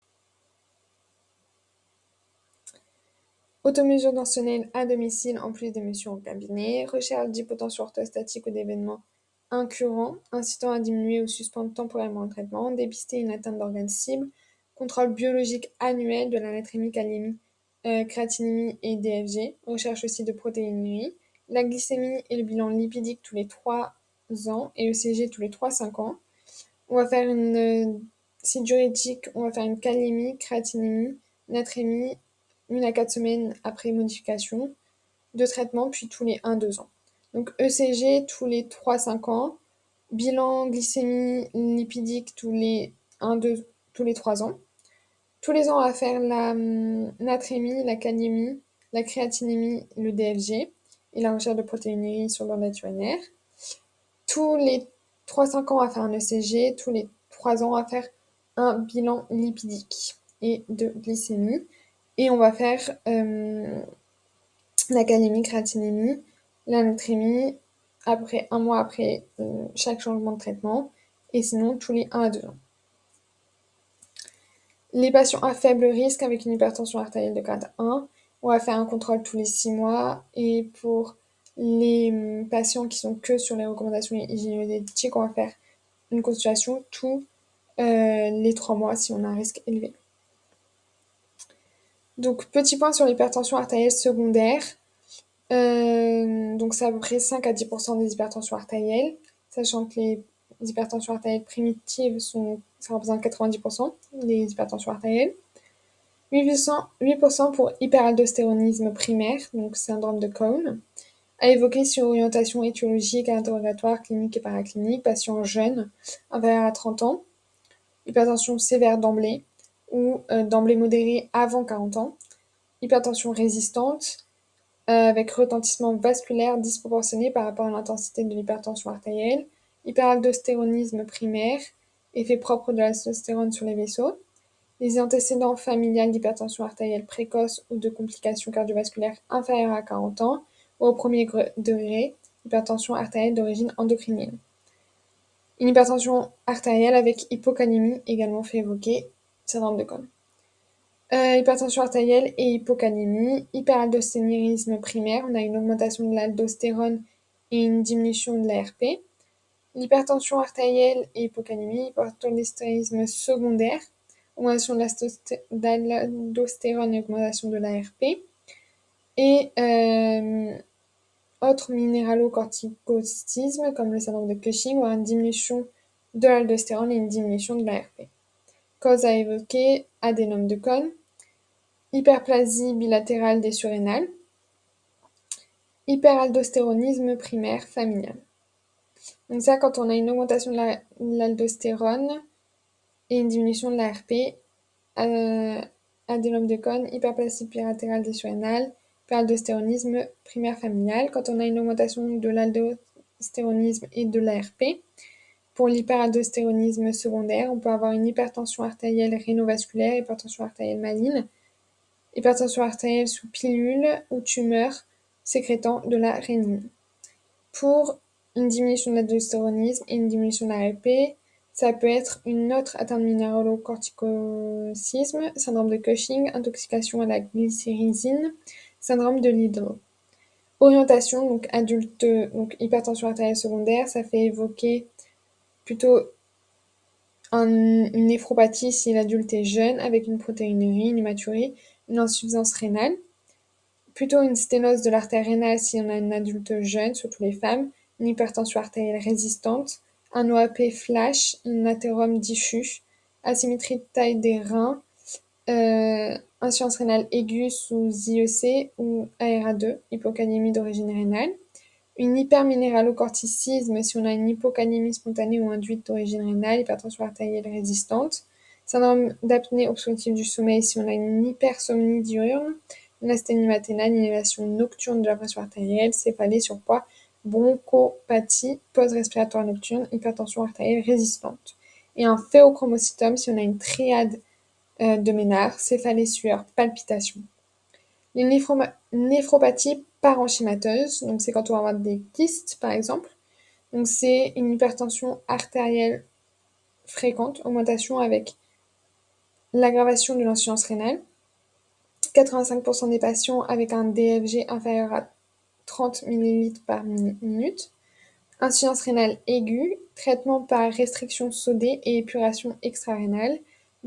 Automesure tensionnelle à domicile en plus des mesures au cabinet, recherche d'hypotension orthostatique ou d'événements incurrents, incitant à diminuer ou suspendre temporairement le traitement, dépister une atteinte d'organes cibles, contrôle biologique annuel de la natrémie, kaliémie, euh, créatinémie et DFG, recherche aussi de protéinurie, la glycémie et le bilan lipidique tous les 3 ans et ECG tous les 3-5 ans, on va faire une euh, si diurétique, on va faire une kaliémie, créatinémie, natrémie, une à quatre semaines après modification de traitement, puis tous les 1-2 ans. Donc ECG tous les 3-5 ans, bilan glycémie lipidique tous les 1-2 tous les 3 ans. Tous les ans, on va faire la hum, natrémie, la kaliémie, la créatinémie, le DFG et la recherche de protéinurie sur l'ordre urinaire. Tous les 3-5 ans à faire un ECG, tous les 3 ans à faire un bilan lipidique et de glycémie. Et on va faire euh, la calémie, créatinémie, la natrémie, après un mois après euh, chaque changement de traitement, et sinon tous les 1 à 2 ans. Les patients à faible risque avec une hypertension artérielle de grade 1, on va faire un contrôle tous les 6 mois, et pour les hum, patients qui sont que sur les recommandations hygiéno on va faire une consultation tous euh, les trois mois si on a un risque élevé. Donc, petit point sur l'hypertension artérielle secondaire. Euh, donc, c'est à peu près 5 à 10% des hypertensions artérielles, sachant que les hypertensions artérielles primitives sont, ça représente 90% des hypertensions artérielles. 8%, 8% pour hyperaldostéronisme primaire, donc syndrome de Cohn, à évoquer sur orientation étiologique, interrogatoire, clinique et paraclinique, patient jeune, inférieur à 30 ans, hypertension sévère d'emblée ou euh, d'emblée modérée avant 40 ans, hypertension résistante, euh, avec retentissement vasculaire disproportionné par rapport à l'intensité de l'hypertension artérielle, hyperaldostéronisme primaire, effet propre de la testostérone sur les vaisseaux, les antécédents familiales d'hypertension artérielle précoce ou de complications cardiovasculaires inférieures à 40 ans, ou au premier degré, hypertension artérielle d'origine endocrinienne. Une hypertension artérielle avec hypocalémie également fait évoquer syndrome de Cohn. Euh, hypertension artérielle et hypocalémie, hyperaldostéronisme primaire, on a une augmentation de l'aldostérone et une diminution de l'ARP. L'hypertension artérielle et hypocalémie, hypercholestérolisme secondaire, augmentation de l'aldostérone et augmentation de l'ARP. Et euh, autres minéralocorticotismes comme le syndrome de Cushing ou une diminution de l'aldostérone et une diminution de l'ARP. Cause à évoquer, adénome de Cohn, hyperplasie bilatérale des surrénales, hyperaldostéronisme primaire familial. Donc ça, quand on a une augmentation de l'aldostérone et une diminution de l'ARP, euh, adénome de Cohn, hyperplasie bilatérale des surrénales, hyperaldostéronisme primaire familial. Quand on a une augmentation de l'aldostéronisme et de l'ARP, pour l'hyperaldostéronisme secondaire, on peut avoir une hypertension artérielle rénovasculaire, hypertension artérielle maligne, hypertension artérielle sous pilule ou tumeur sécrétant de la rénine. Pour une diminution de l'aldostéronisme et une diminution de l'ARP, ça peut être une autre atteinte minéralocorticocisme, syndrome de Cushing, intoxication à la glycyrrhizine, syndrome de Lidl. Orientation, donc adulte, donc hypertension artérielle secondaire, ça fait évoquer plutôt une néphropathie si l'adulte est jeune, avec une protéinurie, une hématurie, une insuffisance rénale. Plutôt une sténose de l'artère rénale si on a un adulte jeune, surtout les femmes, une hypertension artérielle résistante, un OAP flash, un athérome diffus, asymétrie de taille des reins, insuffisance rénale aiguë sous IEC ou ARA2, hypocalémie d'origine rénale, une hyperminéralocorticisme si on a une hypocalémie spontanée ou induite d'origine rénale, hypertension artérielle résistante, syndrome d'apnée obstructive du sommeil si on a une hypersomnie diurne, une asthénie matinale, une élévation nocturne de la pression artérielle, céphalée, surpoids, bronchopathie post-respiratoire nocturne, hypertension artérielle résistante. Et un phéochromocytome si on a une triade euh, de Ménard, céphalée, sueur, palpitation. Les néphropathies parenchymateuses, donc c'est quand on va avoir des kystes par exemple. Donc c'est une hypertension artérielle fréquente, augmentation avec l'aggravation de l'insuffisance rénale. 85% des patients avec un DFG inférieur à 30 ml par minute. Insuffisance rénale aiguë, traitement par restriction sodée et épuration extra-rénale,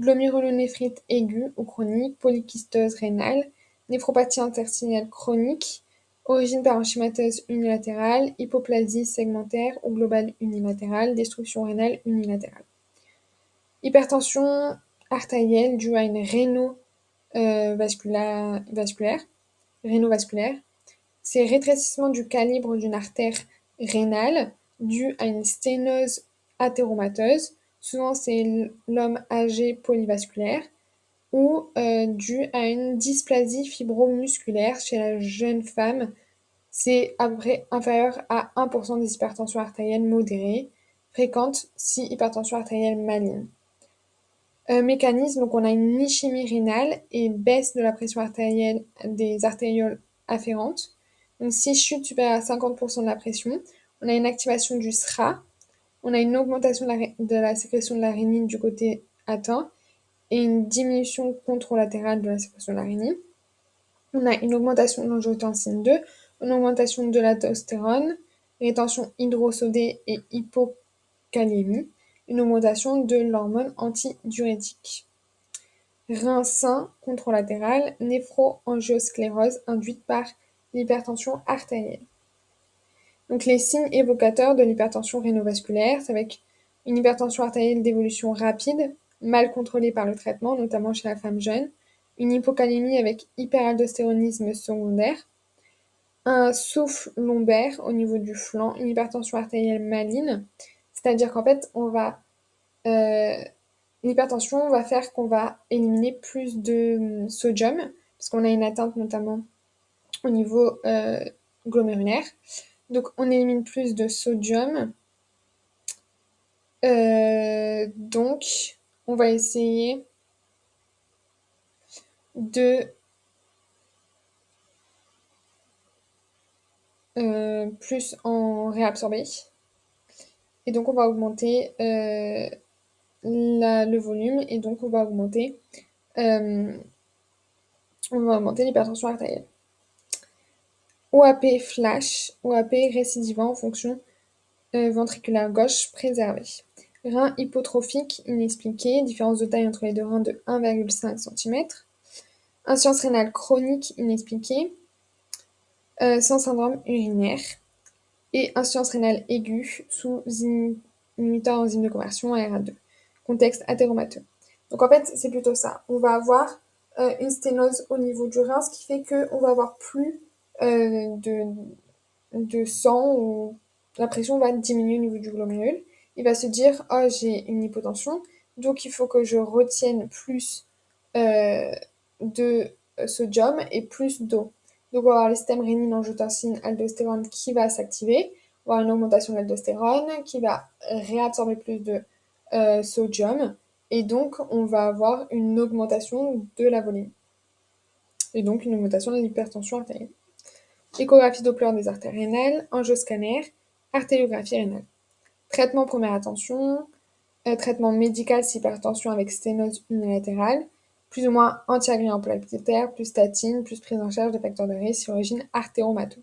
glomérulonéphrite aiguë ou chronique, polykysteuse rénale, néphropathie interstitielle chronique, origine parenchymateuse unilatérale, hypoplasie segmentaire ou globale unilatérale, destruction rénale unilatérale. Hypertension artérielle due à une rénovasculaire, vasculaire, rénovasculaire, c'est rétrécissement du calibre d'une artère rénale dû à une sténose athéromateuse, souvent c'est l'homme âgé polyvasculaire, ou euh, dû à une dysplasie fibromusculaire chez la jeune femme, c'est à inférieur à 1% des hypertensions artérielles modérées, fréquentes si hypertension artérielle maligne. Mécanisme, donc on a une ischémie rénale et baisse de la pression artérielle des artérioles afférentes. Donc si chute supérieure à 50% de la pression, on a une activation du SRA, on a une augmentation de la, sécrétion de la rénine du côté atteint et une diminution contralatérale de la sécrétion de la rénine. On a une augmentation de l'angiotensine 2, une augmentation de la testostérone, rétention hydrosodée et hypocalémie, une augmentation de l'hormone antidiurétique. rein sain contralatéral, néphroangiosclérose induite par l'hypertension artérielle. Donc les signes évocateurs de l'hypertension rénovasculaire, c'est avec une hypertension artérielle d'évolution rapide, mal contrôlée par le traitement, notamment chez la femme jeune, une hypocalémie avec hyperaldostéronisme secondaire, un souffle lombaire au niveau du flanc, une hypertension artérielle maligne, c'est-à-dire qu'en fait, on va euh, l'hypertension va faire qu'on va éliminer plus de hum, sodium, parce qu'on a une atteinte notamment au niveau euh, glomérulaire. Donc on élimine plus de sodium. Euh, donc on va essayer de euh, plus en réabsorber. Et donc on va augmenter euh, le volume et donc on va augmenter on va augmenter l'hypertension artérielle. OAP flash, OAP récidivant en fonction euh, ventriculaire gauche préservée. Rein hypotrophique inexpliqué, différence de taille entre les deux reins de 1,5 cm. Insuffisance rénale chronique inexpliquée, euh, sans syndrome urinaire. Et insuffisance rénale aiguë sous inhibiteur enzyme de conversion ARA2. Contexte athéromateux. Donc en fait, c'est plutôt ça. On va avoir euh, une sténose au niveau du rein, ce qui fait qu'on va avoir plus de, de sang ou la pression va diminuer au niveau du glomérule. Il va se dire oh j'ai une hypotension donc il faut que je retienne plus euh, de sodium et plus d'eau. Donc on va avoir le système rénine, angiotensine, aldostérone qui va s'activer. On va avoir une augmentation de l'aldostérone qui va réabsorber plus de euh, sodium et donc on va avoir une augmentation de la volume et donc une augmentation de l'hypertension artérielle échographie Doppler des artères rénales, angioscanner, artériographie rénale. Traitement première attention, euh, traitement médical si hypertension avec sténose unilatérale, plus ou moins antiagréant plaquettaire, plus statine, plus prise en charge des facteurs de risque, origine artéromato.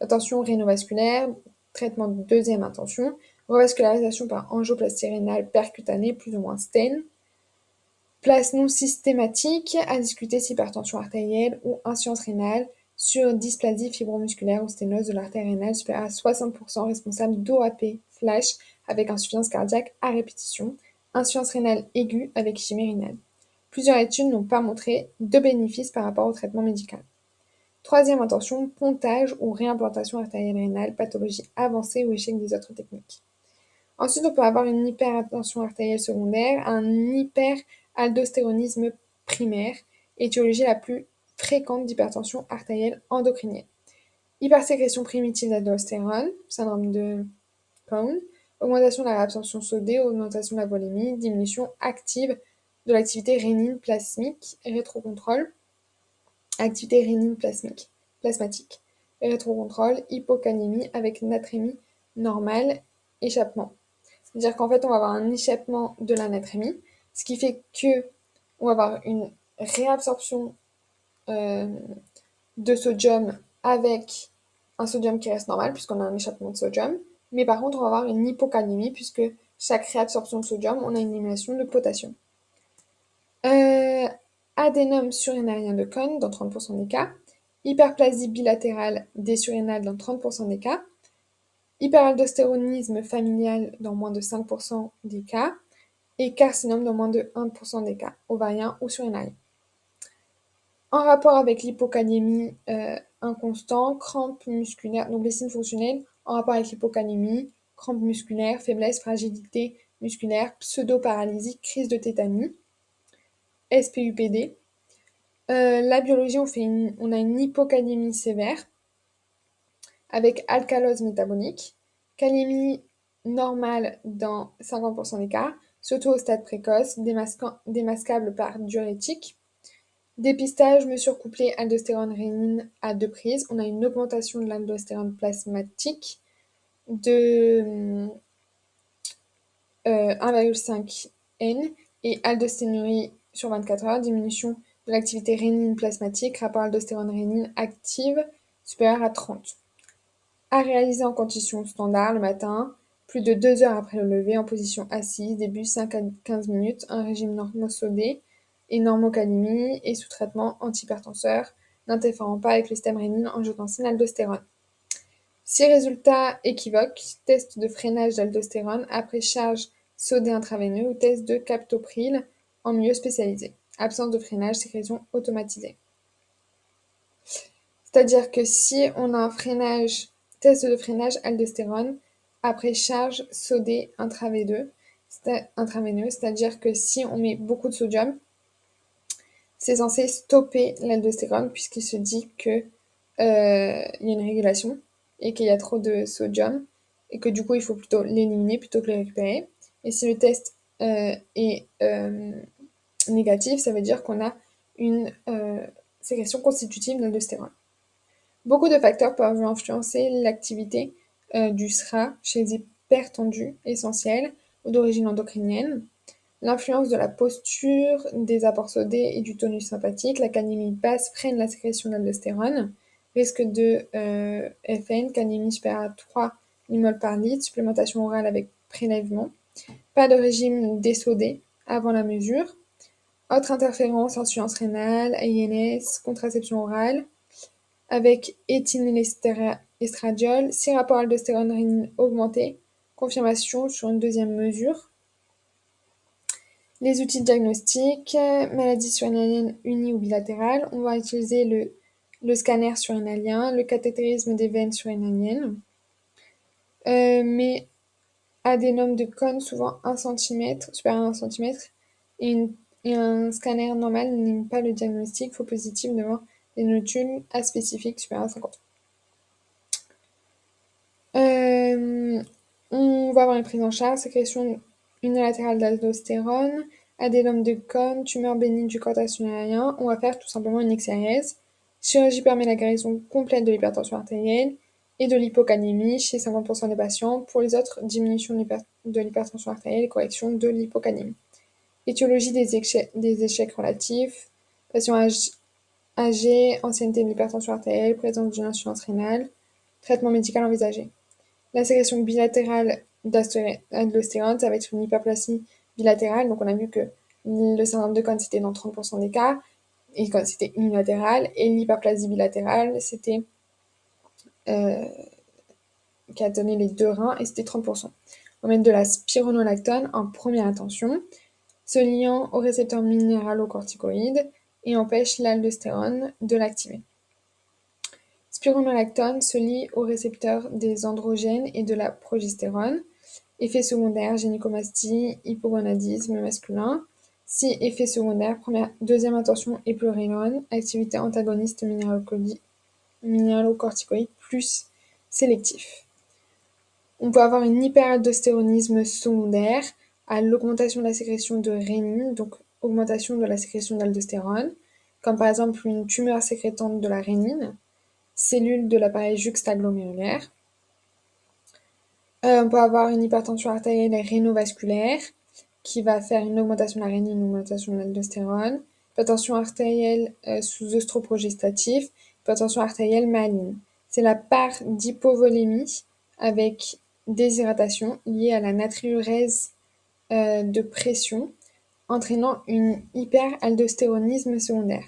Attention rénovasculaire, traitement de deuxième intention, revascularisation par angioplastie rénale percutanée, plus ou moins stain, place non systématique à discuter si hypertension artérielle ou insuffisance rénale, sur dysplasie fibromusculaire ou sténose de l'artère rénale supérieure à 60% responsable d'OAP flash avec insuffisance cardiaque à répétition, insuffisance rénale aiguë avec ischémie rénale. Plusieurs études n'ont pas montré de bénéfices par rapport au traitement médical. Troisième intention, pontage ou réimplantation artérielle rénale, pathologie avancée ou échec des autres techniques. Ensuite, on peut avoir une hypertension artérielle secondaire, un hyperaldostéronisme primaire, étiologie la plus fréquente d'hypertension artérielle endocrinienne. Hypersécrétion primitive d'aldostérone, syndrome de Cohn, augmentation de la réabsorption sodée, augmentation de la volémie, diminution active de l'activité rénine plasmique, rétrocontrôle, activité rénine plasmique, plasmatique, rétrocontrôle, hypocalémie avec natrémie normale, échappement. C'est-à-dire qu'en fait, on va avoir un échappement de la natrémie, ce qui fait que on va avoir une réabsorption de sodium avec un sodium qui reste normal puisqu'on a un échappement de sodium. Mais par contre, on va avoir une hypocalémie puisque chaque réabsorption de sodium, on a une élimination de potassium. Euh, adénome surinarien de Cohn dans 30% des cas. Hyperplasie bilatérale des surrénales dans 30% des cas. Hyperaldostéronisme familial dans moins de 5% des cas. Et carcinome dans moins de 1% des cas, ovarien ou surrénalien. En rapport avec l'hypocalémie euh, inconstant, crampes musculaires, donc les signes fonctionnels, en rapport avec l'hypocalémie, crampes musculaires, faiblesse, fragilité musculaire, pseudo-paralysie, crise de tétanie, SPUPD. Euh, la biologie, on, fait on a une hypocalémie sévère avec alcalose métabolique, calémie normale dans 50% des cas, surtout au stade précoce, démasquable par diurétique, Dépistage, mesure couplée aldostérone-rénine à deux prises. On a une augmentation de l'aldostérone plasmatique de 1,5 euh, N et aldosténurie sur 24 heures, diminution de l'activité rénine plasmatique, rapport aldostérone-rénine active supérieur à 30. À réaliser en conditions standard le matin, plus de 2 heures après le lever, en position assise, début 5 à 15 minutes, un régime normosodé, et normocalémie et sous traitement antihypertenseur, n'interférant pas avec le système rénine angiotensine aldostérone. Si résultats équivoques, test de freinage d'aldostérone après charge sodé intraveineux ou test de captopril en milieu spécialisé. Absence de freinage, sécrétion automatisée. C'est-à-dire que si on a un freinage, test de freinage aldostérone après charge sodée intraveineux, c'est-à-dire que si on met beaucoup de sodium, c'est censé stopper l'aldostérone puisqu'il se dit que euh, il y a une régulation et qu'il y a trop de sodium et que du coup il faut plutôt l'éliminer plutôt que le récupérer. Et si le test euh, est euh, négatif, ça veut dire qu'on a une sécrétion constitutive d'aldostérone. Beaucoup de facteurs peuvent influencer l'activité du SRA chez les hypertendus essentiels ou d'origine endocrinienne. L'influence de la posture, des apports sodés et du tonus sympathique, la canémie basse freine la sécrétion d'aldostérone, risque de euh, FN, canémie supérieure à 3 millimoles par litre, supplémentation orale avec prélèvement, pas de régime désodé avant la mesure, autre interférence, insuffisance rénale, INS, contraception orale, avec éthylènestradiol, 6 rapports aldostérone rénine augmenté, confirmation sur une deuxième mesure. Les outils de diagnostic, maladie surrénalienne unie ou bilatérale, on va utiliser le, scanner surrénalien, le cathétérisme des veines surrénaliennes, euh, mais adénome de cône souvent 1 cm, supérieur à 1 cm, et, un scanner normal n'est pas le diagnostic faux positif devant des notules aspécifiques supérieurs à 50. Euh, on va avoir une prise en charge, sécrétion unilatérale d'aldostérone, adénome de cône, tumeur bénigne du cortex surrénalien. On va faire tout simplement une XRS. Chirurgie permet la guérison complète de l'hypertension artérielle et de l'hypocanémie chez 50% des patients. Pour les autres, diminution de l'hypertension artérielle et correction de l'hypocanémie. Étiologie des, échecs, relatifs, patient âgé, ancienneté de l'hypertension artérielle, présence d'une insuffisance rénale, traitement médical envisagé. La sécrétion bilatérale d'aldostérone, ça va être une hyperplasie bilatérale. Donc, on a vu que le syndrome de Cohn, c'était dans 30% des cas, et c'était unilatéral, et l'hyperplasie bilatérale, c'était euh, qui a donné les deux reins, et c'était 30%. On mettre de la spironolactone en première intention, se liant au récepteur minéralocorticoïde et empêche l'aldostérone de l'activer. Spironolactone se lie au récepteur des androgènes et de la progestérone. Effet secondaire, gynécomastie, hypogonadisme masculin. Si effet secondaire, deuxième intention, épleurélone, activité antagoniste minéralocorticoïde plus sélectif. On peut avoir une hyperaldostéronisme secondaire à l'augmentation de la sécrétion de rénine, donc augmentation de la sécrétion d'aldostérone, comme par exemple une tumeur sécrétante de la rénine, cellule de l'appareil juxtaglomérulaire. Euh, on peut avoir une hypertension artérielle rénovasculaire qui va faire une augmentation de la rénine, une augmentation de l'aldostérone, hypertension artérielle euh, sous œstroprogestatif, hypertension artérielle maligne. C'est la part d'hypovolémie avec déshydratation liée à la natriurèse euh, de pression entraînant une hyperaldostéronisme secondaire.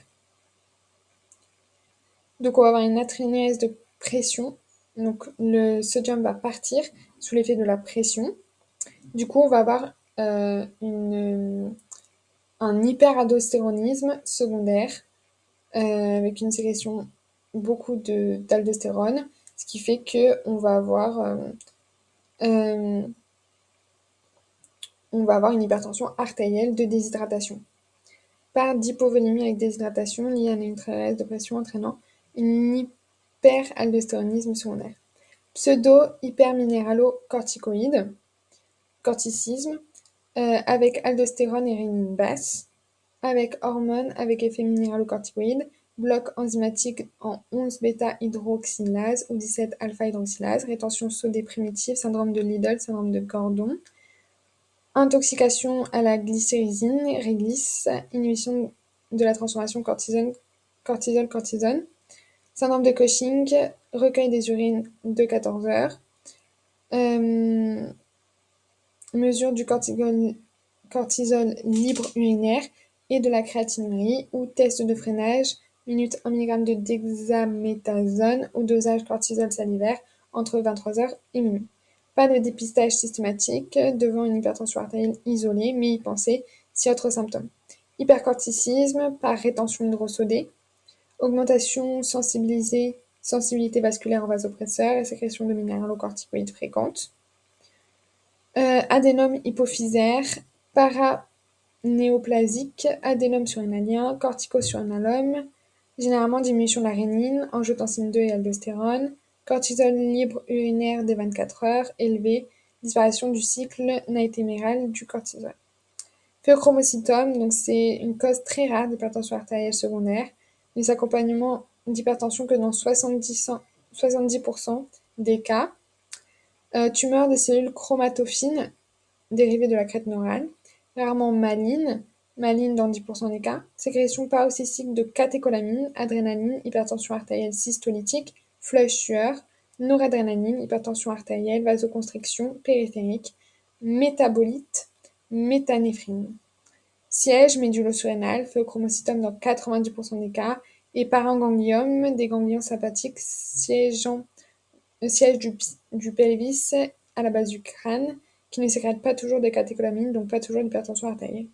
Donc on va avoir une natriurèse de pression, donc le sodium va partir sous l'effet de la pression. Du coup, on va avoir euh, un hyperaldostéronisme secondaire euh, avec une sécrétion beaucoup d'aldostérone, ce qui fait qu'on va avoir euh, on va avoir une hypertension artérielle de déshydratation. Par d'hypovolémie avec déshydratation liée à une très de pression entraînant une hyperaldostéronisme secondaire. Pseudo-hyperminéralo-corticoïde, corticisme, euh, avec aldostérone et rénine basse, avec hormones avec effet minéralocorticoïde, bloc enzymatique en 11 bêta-hydroxylase ou 17 alpha-hydroxylase, rétention sodée primitive, syndrome de Lidl, syndrome de Gordon, Intoxication à la glycérysine, réglisse, inhibition de la transformation cortisol-cortisone, syndrome de Cushing, recueil des urines de 14 heures, euh, mesure du cortisol, libre urinaire, et de la créatinurie ou test de freinage, minute 1 mg de dexaméthasone ou dosage cortisol salivaire entre 23h et minuit. Pas de dépistage systématique devant une hypertension artérielle isolée, mais y penser si autres symptômes. Hypercorticisme par rétention hydrosodée, augmentation sensibilisée, sensibilité vasculaire en vasopresseur et sécrétion de minéralocorticoïdes fréquentes. Euh, adénome hypophysaire, paranéoplasique, adénome surrénalien, corticosurrénalome, généralement diminution de la rénine, angiotensine 2 et aldostérone, cortisol libre urinaire des 24 heures élevé, disparition du cycle naïtéméral du cortisol. Phéochromocytome, donc c'est une cause très rare d'hypertension artérielle secondaire, mais accompagnement d'hypertension que dans 70%, 70 des cas. Euh, tumeur des cellules chromatophines dérivées de la crête neurale, rarement maligne, maligne dans 10% des cas. Sécrétion paroxystique de catécholamine, adrénaline, hypertension artérielle systolytique, flush sueur, noradrénaline, hypertension artérielle, vasoconstriction périphérique, métabolite, métanéphrine. Siège médulo-surrénal, phéochromocytome dans 90% des cas, et parangangliome, des ganglions sympathiques le siège du, pelvis à la base du crâne, qui ne sécrète pas toujours des catécholamines, donc pas toujours d'hypertension artérielle.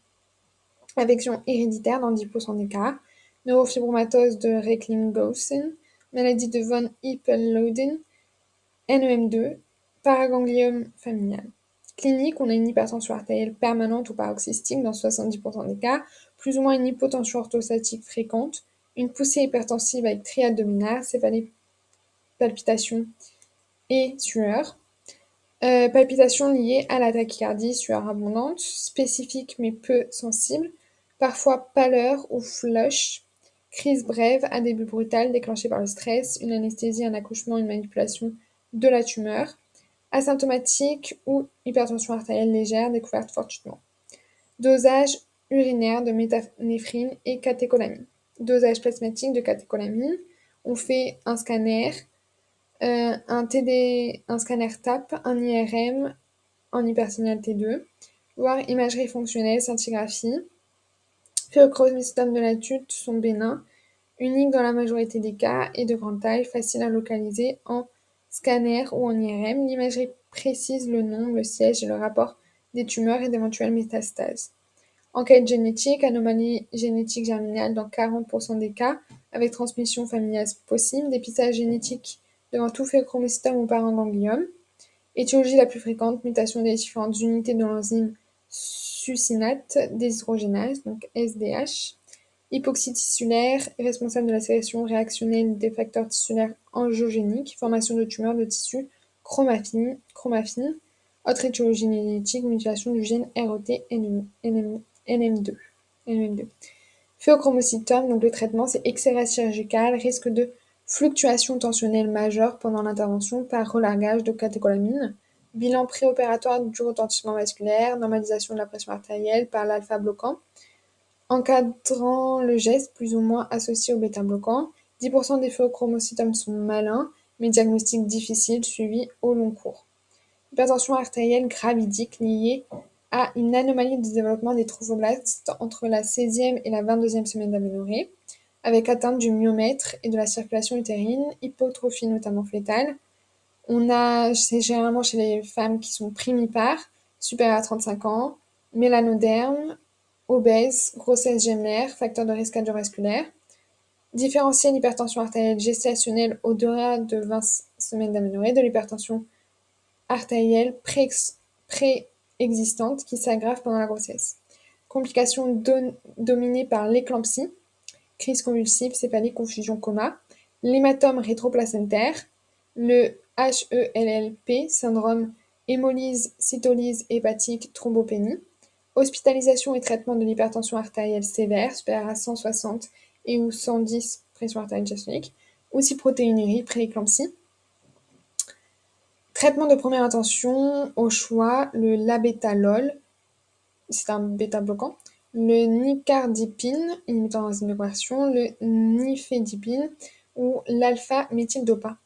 Affection héréditaire dans 10% des cas, neurofibromatose de Reckling-Gaussen, maladie de von Hippel-Leyden, NEM2, paragangliome familial. Clinique, on a une hypertension artérielle permanente ou paroxystique dans 70% des cas, plus ou moins une hypotension orthostatique fréquente, une poussée hypertensive avec triade dominale, céphalée, palpitation et sueur. Euh, palpitations liées à la tachycardie, sueur abondante, spécifique mais peu sensible, parfois pâleur ou flush, crise brève à début brutal déclenchée par le stress, une anesthésie, un accouchement, une manipulation de la tumeur, asymptomatique ou hypertension artérielle légère découverte fortuitement. Dosage urinaire de métanéphrine et catécholamine. Dosage plasmatique de catécholamine. On fait un scanner, euh, un TD, un scanner TAP, un IRM en hypersignal T2, voire imagerie fonctionnelle, scintigraphie. Phéochromocytomes de la tute sont bénins, uniques dans la majorité des cas et de grande taille, faciles à localiser en scanner ou en IRM. L'imagerie précise le nom, le siège et le rapport des tumeurs et d'éventuelles métastases. Enquête génétique, anomalie génétique germinale dans 40% des cas, avec transmission familiale possible, dépistage génétique devant tout fait chromocytome ou parangangliome. Étiologie la plus fréquente, mutation des différentes unités de l'enzyme succinate déshydrogénase, donc SDH. Hypoxie tissulaire, responsable de la sélection réactionnelle des facteurs tissulaires angiogéniques, formation de tumeurs de tissu chromaffine, chromaffine. Autre étiologie génétique, mutation du gène ROT-NM2. NM2. NM2. Phéochromocytome, donc le traitement, c'est exérèse chirurgical, risque de fluctuation tensionnelle majeure pendant l'intervention par relargage de catécholamine, bilan préopératoire du retentissement vasculaire, normalisation de la pression artérielle par l'alpha bloquant, encadrant le geste plus ou moins associé au bêta bloquant. 10% des phéochromocytomes sont malins, mais diagnostic difficile suivi au long cours. Hypertension artérielle gravidique liée à une anomalie de développement des trophoblastes entre la 16e et la 22e semaine d'aménorrhée, avec atteinte du myomètre et de la circulation utérine, hypotrophie notamment fœtale. On a, c'est généralement chez les femmes qui sont primipares, supérieures à 35 ans, mélanoderme, obèses, grossesse gémellaire, facteur de risque cardiovasculaire. Différencier l'hypertension artérielle gestationnelle au-delà de 20 semaines d'aménorrhée de l'hypertension artérielle pré, pré existante qui s'aggrave pendant la grossesse. Complications dominées par l'éclampsie, crise convulsive, céphalie, confusion, coma, l'hématome rétroplacentaire, le HELLP, syndrome hémolyse, cytolyse hépatique, thrombopénie, hospitalisation et traitement de l'hypertension artérielle sévère, supérieure à 160 et ou 110 pression artérielle diastolique, aussi protéinurie, prééclampsie, Traitement de première intention, au choix, le labétalol, c'est un bêta-bloquant, le nicardipine, inhibiteur d'enzyme de conversion, le nifedipine ou l'alpha-méthyldopa.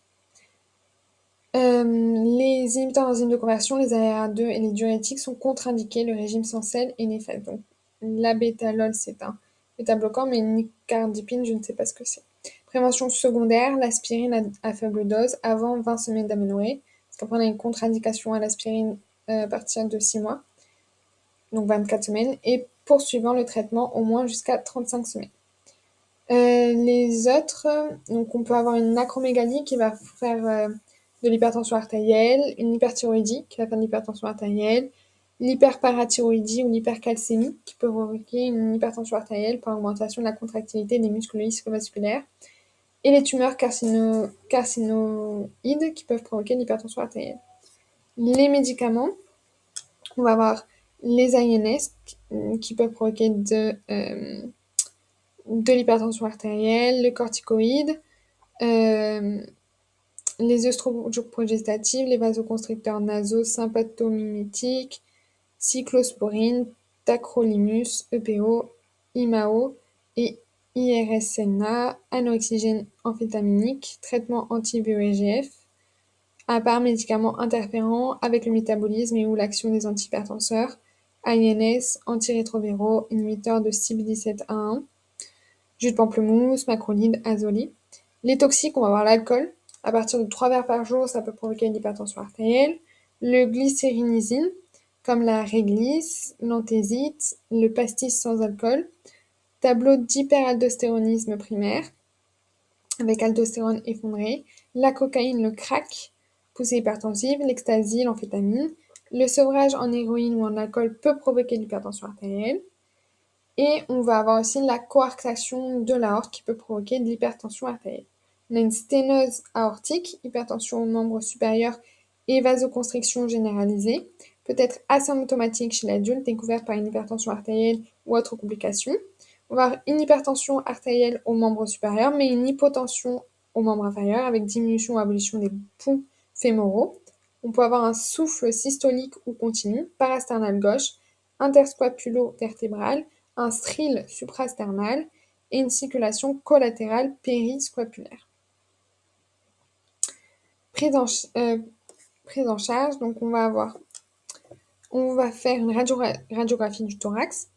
Euh, les inhibiteurs d'enzyme de conversion, les ARA2 et les diurétiques sont contre-indiqués, le régime sans sel est néfaste. Donc, l'abétalol, c'est un bêta-bloquant, mais nicardipine, je ne sais pas ce que c'est. Prévention secondaire, l'aspirine à, faible dose avant 20 semaines d'aménorrhée, parce qu'après on a une contre-indication à l'aspirine euh, à partir de 6 mois, donc 24 semaines, et poursuivant le traitement au moins jusqu'à 35 semaines. Euh, les autres, donc on peut avoir une acromégalie qui va faire de l'hypertension artérielle, une hyperthyroïdie qui va faire de l'hypertension artérielle, l'hyperparathyroïdie ou l'hypercalcémie qui peut provoquer une hypertension artérielle par augmentation de la contractilité des muscles ischio-vasculaires, et les tumeurs carcino carcinoïdes qui peuvent provoquer une hypertension artérielle. Les médicaments, on va avoir les INS qui peuvent provoquer de, euh, de l'hypertension artérielle, le corticoïde, euh, les œstroprogestatives, les vasoconstricteurs nasaux, sympathomimétiques, cyclosporine, tacrolimus, EPO, IMAO et IRSNA, anoxygène amphétaminique, traitement anti-BEGF, à part médicaments interférents avec le métabolisme et ou l'action des antihypertenseurs, INS, antirétrovéraux, inhibiteurs de CYP17A1, jus de pamplemousse, macrolide, azoli. Les toxiques, on va avoir l'alcool. À partir de 3 verres par jour, ça peut provoquer une hypertension artérielle. Le glycérinisine, comme la réglisse, l'anthésite, le pastis sans alcool. Tableau d'hyperaldostéronisme primaire, avec aldostérone effondrée. La cocaïne, le crack, poussée hypertensive, l'ecstasy, l'amphétamine. Le sevrage en héroïne ou en alcool peut provoquer l'hypertension artérielle. Et on va avoir aussi la coarctation de l'aorte qui peut provoquer de l'hypertension artérielle. On a une sténose aortique, hypertension au membre supérieur et vasoconstriction généralisée, peut être asymptomatique chez l'adulte, découverte par une hypertension artérielle ou autre complication. On va avoir une hypertension artérielle au membre supérieur, mais une hypotension au membre inférieur avec diminution ou abolition des ponts fémoraux. On peut avoir un souffle systolique ou continu, parasternal gauche, interscapulo-vertébral, un strile suprasternal et une circulation collatérale périscapulaire. Prise en, euh, prise en charge, donc on va avoir, on va faire une radiographie du thorax,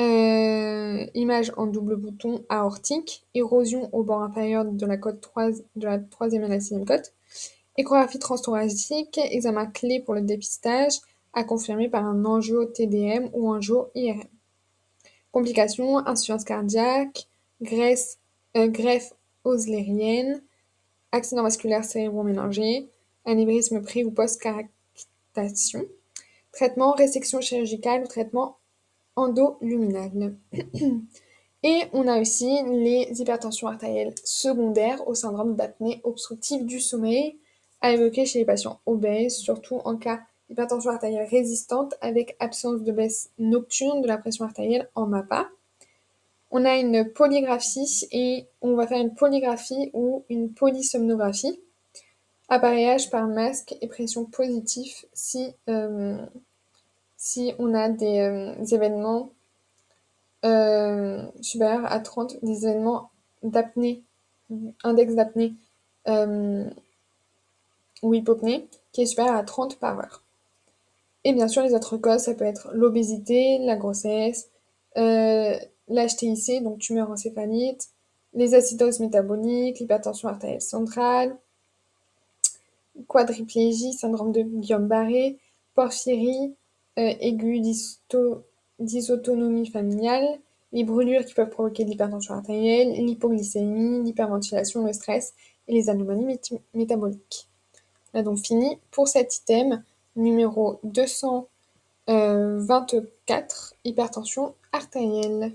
euh, image en double bouton aortique, érosion au bord inférieur de la côte 3, de la troisième et la sixième côte, échographie transthoracique, examen clé pour le dépistage, à confirmer par un angio-TDM ou angio-IRM. Complications, insuffisance cardiaque, euh, greffe oslérienne, accident vasculaire cérébro-ménager, anévrisme pré ou post-caractation, traitement résection chirurgicale ou traitement endoluminal. Et on a aussi les hypertensions artérielles secondaires au syndrome d'apnée obstructive du sommeil, à évoquer chez les patients obèses, surtout en cas hypertension artérielle résistante avec absence de baisse nocturne de la pression artérielle en MAPA. On a une polygraphie et on va faire une polygraphie ou une polysomnographie. Appareillage par masque et pression positive si, euh, on a des, euh, événements euh, supérieurs à 30, des événements d'apnée, index d'apnée ou hypopnée qui est supérieur à 30 par heure. Et bien sûr, les autres causes, ça peut être l'obésité, la grossesse, l'HTIC, donc tumeur encéphalite, les acidoses métaboliques, l'hypertension artérielle centrale, quadriplégie, syndrome de Guillaine-Barré, porphyrie, euh, aiguë dysautonomie familiale, les brûlures qui peuvent provoquer de l'hypertension artérielle, l'hypoglycémie, l'hyperventilation, le stress et les anomalies métaboliques. On a donc fini pour cet item numéro 224, hypertension artérielle.